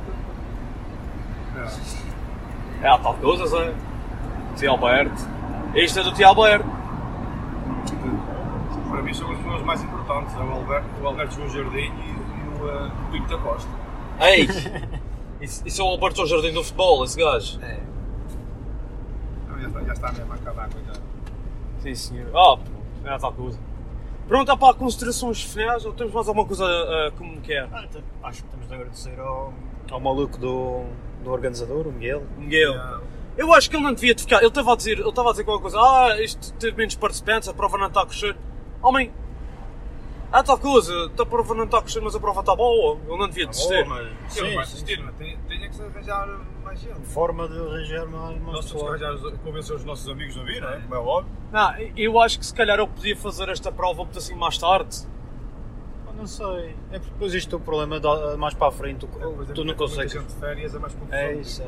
É a tal coisa, Zé. Tio Alberto. Este é do Tio Alberto. Para mim são as pessoas mais importantes. É o Alberto, o Alberto João Jardim e, e o uh, Pinto da Costa. Ei! Isso, isso é o Alberto Jardim do Futebol, esse gajo. É. Já está, já está mesmo a acabar, coitado. Sim, senhor. Ah, pô, é a tal coisa. Pronto, há para considerações finais ou temos mais alguma coisa a comunicar? Ah, então, acho que temos de agradecer ao, ao maluco do, do organizador, o Miguel. Miguel. Eu acho que ele não devia de ficar. Ele estava a dizer, ele estava a dizer qualquer coisa. Ah, isto teve menos participantes, a prova não está a crescer. Homem, há tal coisa, a prova não está a crescer, mas a prova está boa. Ele não devia desistir. mas Ele sim, vai sim, assistir, mas tem, tem é que se arranjar mais gente. forma de arranjar mais, mais Nós temos que arranjar, convencer os nossos amigos a vir, não é? Como é óbvio. Não, eu acho que se calhar eu podia fazer esta prova um bocadinho mais tarde. Ah, Não sei. É porque depois isto é o problema da- mais para a frente. Tu, Depois tu não muita consegues. de férias é mais confusão. É isso. É.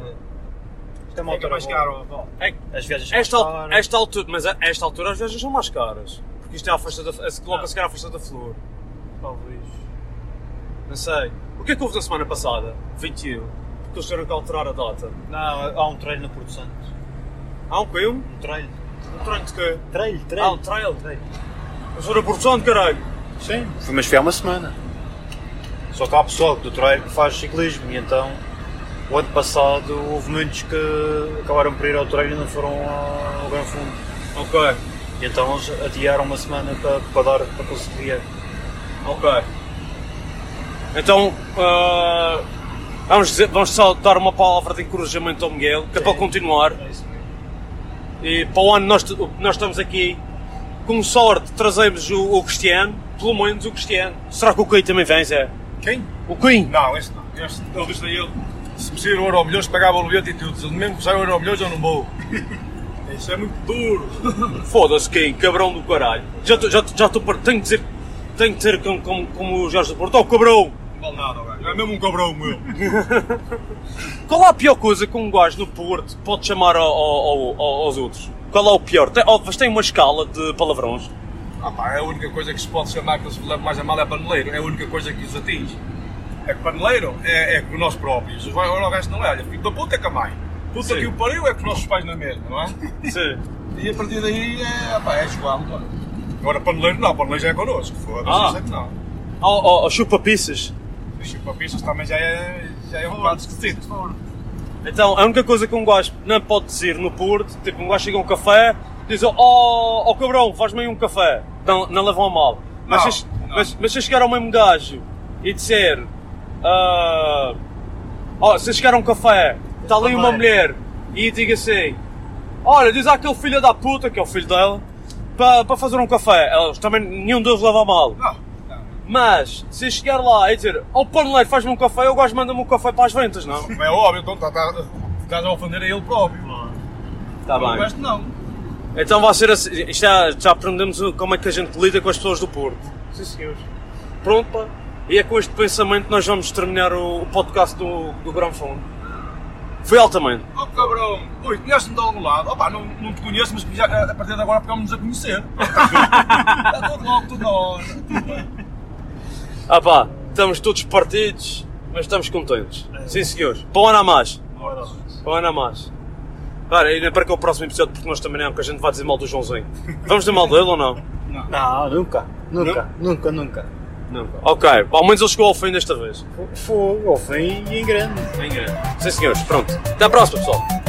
Isto é uma Fica altura mais boa. É, As viagens são esta, mais al- caras. esta altura, mas a esta altura as viagens são mais caras. Isto é a festa da. Coloca se calhar a festa da flor. Talvez. Não sei. O que é que houve na semana passada? 21. Porque eles tiveram que alterar a data. Não, há um trail na Porto Santo. Há um quê? Um Um trail. treino de quê? Trail, trail. Ah, um trail. Eu sou da Portugal, caralho. Sim. Foi- Mas foi há uma semana. Só que há pessoal do trail que faz ciclismo e então o ano passado houve muitos que acabaram por ir ao trail e não foram ao Gran Fundo. Ok, então eles adiaram uma semana para, para dar para conseguir. ok. Então, ah, vamos, dizer, vamos só dar uma palavra de encorajamento ao Miguel, que é para continuar. É isso mesmo. E para o ano nós, nós estamos aqui, com sorte, trazemos o, o Cristiano, pelo menos o Cristiano. Será que o Queen também vem, Zé? Quem? O Queen? Não, esse não. Este, ele disse a ele, se me sair o Euro Milhões, pagava o bilhete e tudo. Se mesmo que sair o Euro Milhões, eu não vou. Isso é muito duro. Foda-se quem, cabrão do caralho. Já estou, já, já par- tenho que dizer, tenho que dizer como, como, como o Jorge do Porto, oh cabrão! Não vale nada, gajo. É mesmo um cabrão, meu. Qual é a pior coisa que um gajo no Porto pode chamar ao- ao- ao- aos outros? Qual é o pior? Tem, oh, mas tem uma escala de palavrões. Ah, pá, é a única coisa que se pode chamar que se leva mais a mal é paneleiro. É a única coisa que os atinge. É que paneleiro é, é com nós próprios. Os o gajo não é. Olha, filho da puta é com a mãe. Puta Sim. que o pariu é com os nossos pais na mesma, não é? Sim. E a partir daí é, pá, é igual. pá. Agora paneleiro não, paneleiro já é connosco. Foda-se, Ah. é que não. Oh, oh, oh, chupa-pizzas. Chupa-pistas também já é, já é um bocado esquisito. Então, a única coisa que um gajo não pode dizer no Porto, tipo, um gajo chega a um café, diz, oh, oh cabrão, faz-me aí um café. Não, não levam a mal. Mas, Não, se, não. mas, mas se chegar ao mesmo gajo e disser, ah, oh, se chegar a um café, está ali uma mulher e diga assim, olha, diz àquele filho da puta, que é o filho dela, para para fazer um café. Eles também, nenhum deles leva mal. Não, não. Mas, se chegar lá e dizer, oh paneleiro, faz-me um café, o gajo manda-me um café para as ventas, não? É óbvio, então tá, tá, estás a ofender a ele próprio. Está O resto não. Então vai ser assim. Já, já aprendemos o- como é que a gente lida com as pessoas do Porto. Sim, senhores. Pronto, pá. E é com este pensamento que nós vamos terminar o, o podcast do, do Gramfone. Foi altamente. Oh cabrão, oi, conheces-me de algum lado? Opa, não, não te conheço, mas já, a partir de agora ficamos a conhecer. Está tudo logo, tudo na hora. Ah pá, estamos todos partidos, mas estamos contentes. Sim senhores. Para o ano a mais. Para o ano a mais. Cara, ainda para que o próximo episódio, porque nós também não, que a gente vai dizer mal do Joãozinho. Vamos dizer mal dele ou não? Não, nunca. Nunca, nunca, nunca. Não. Ok, ao menos ele chegou ao fim desta vez. Foi ao fim e em grande. Sim senhores, pronto. Até à próxima pessoal.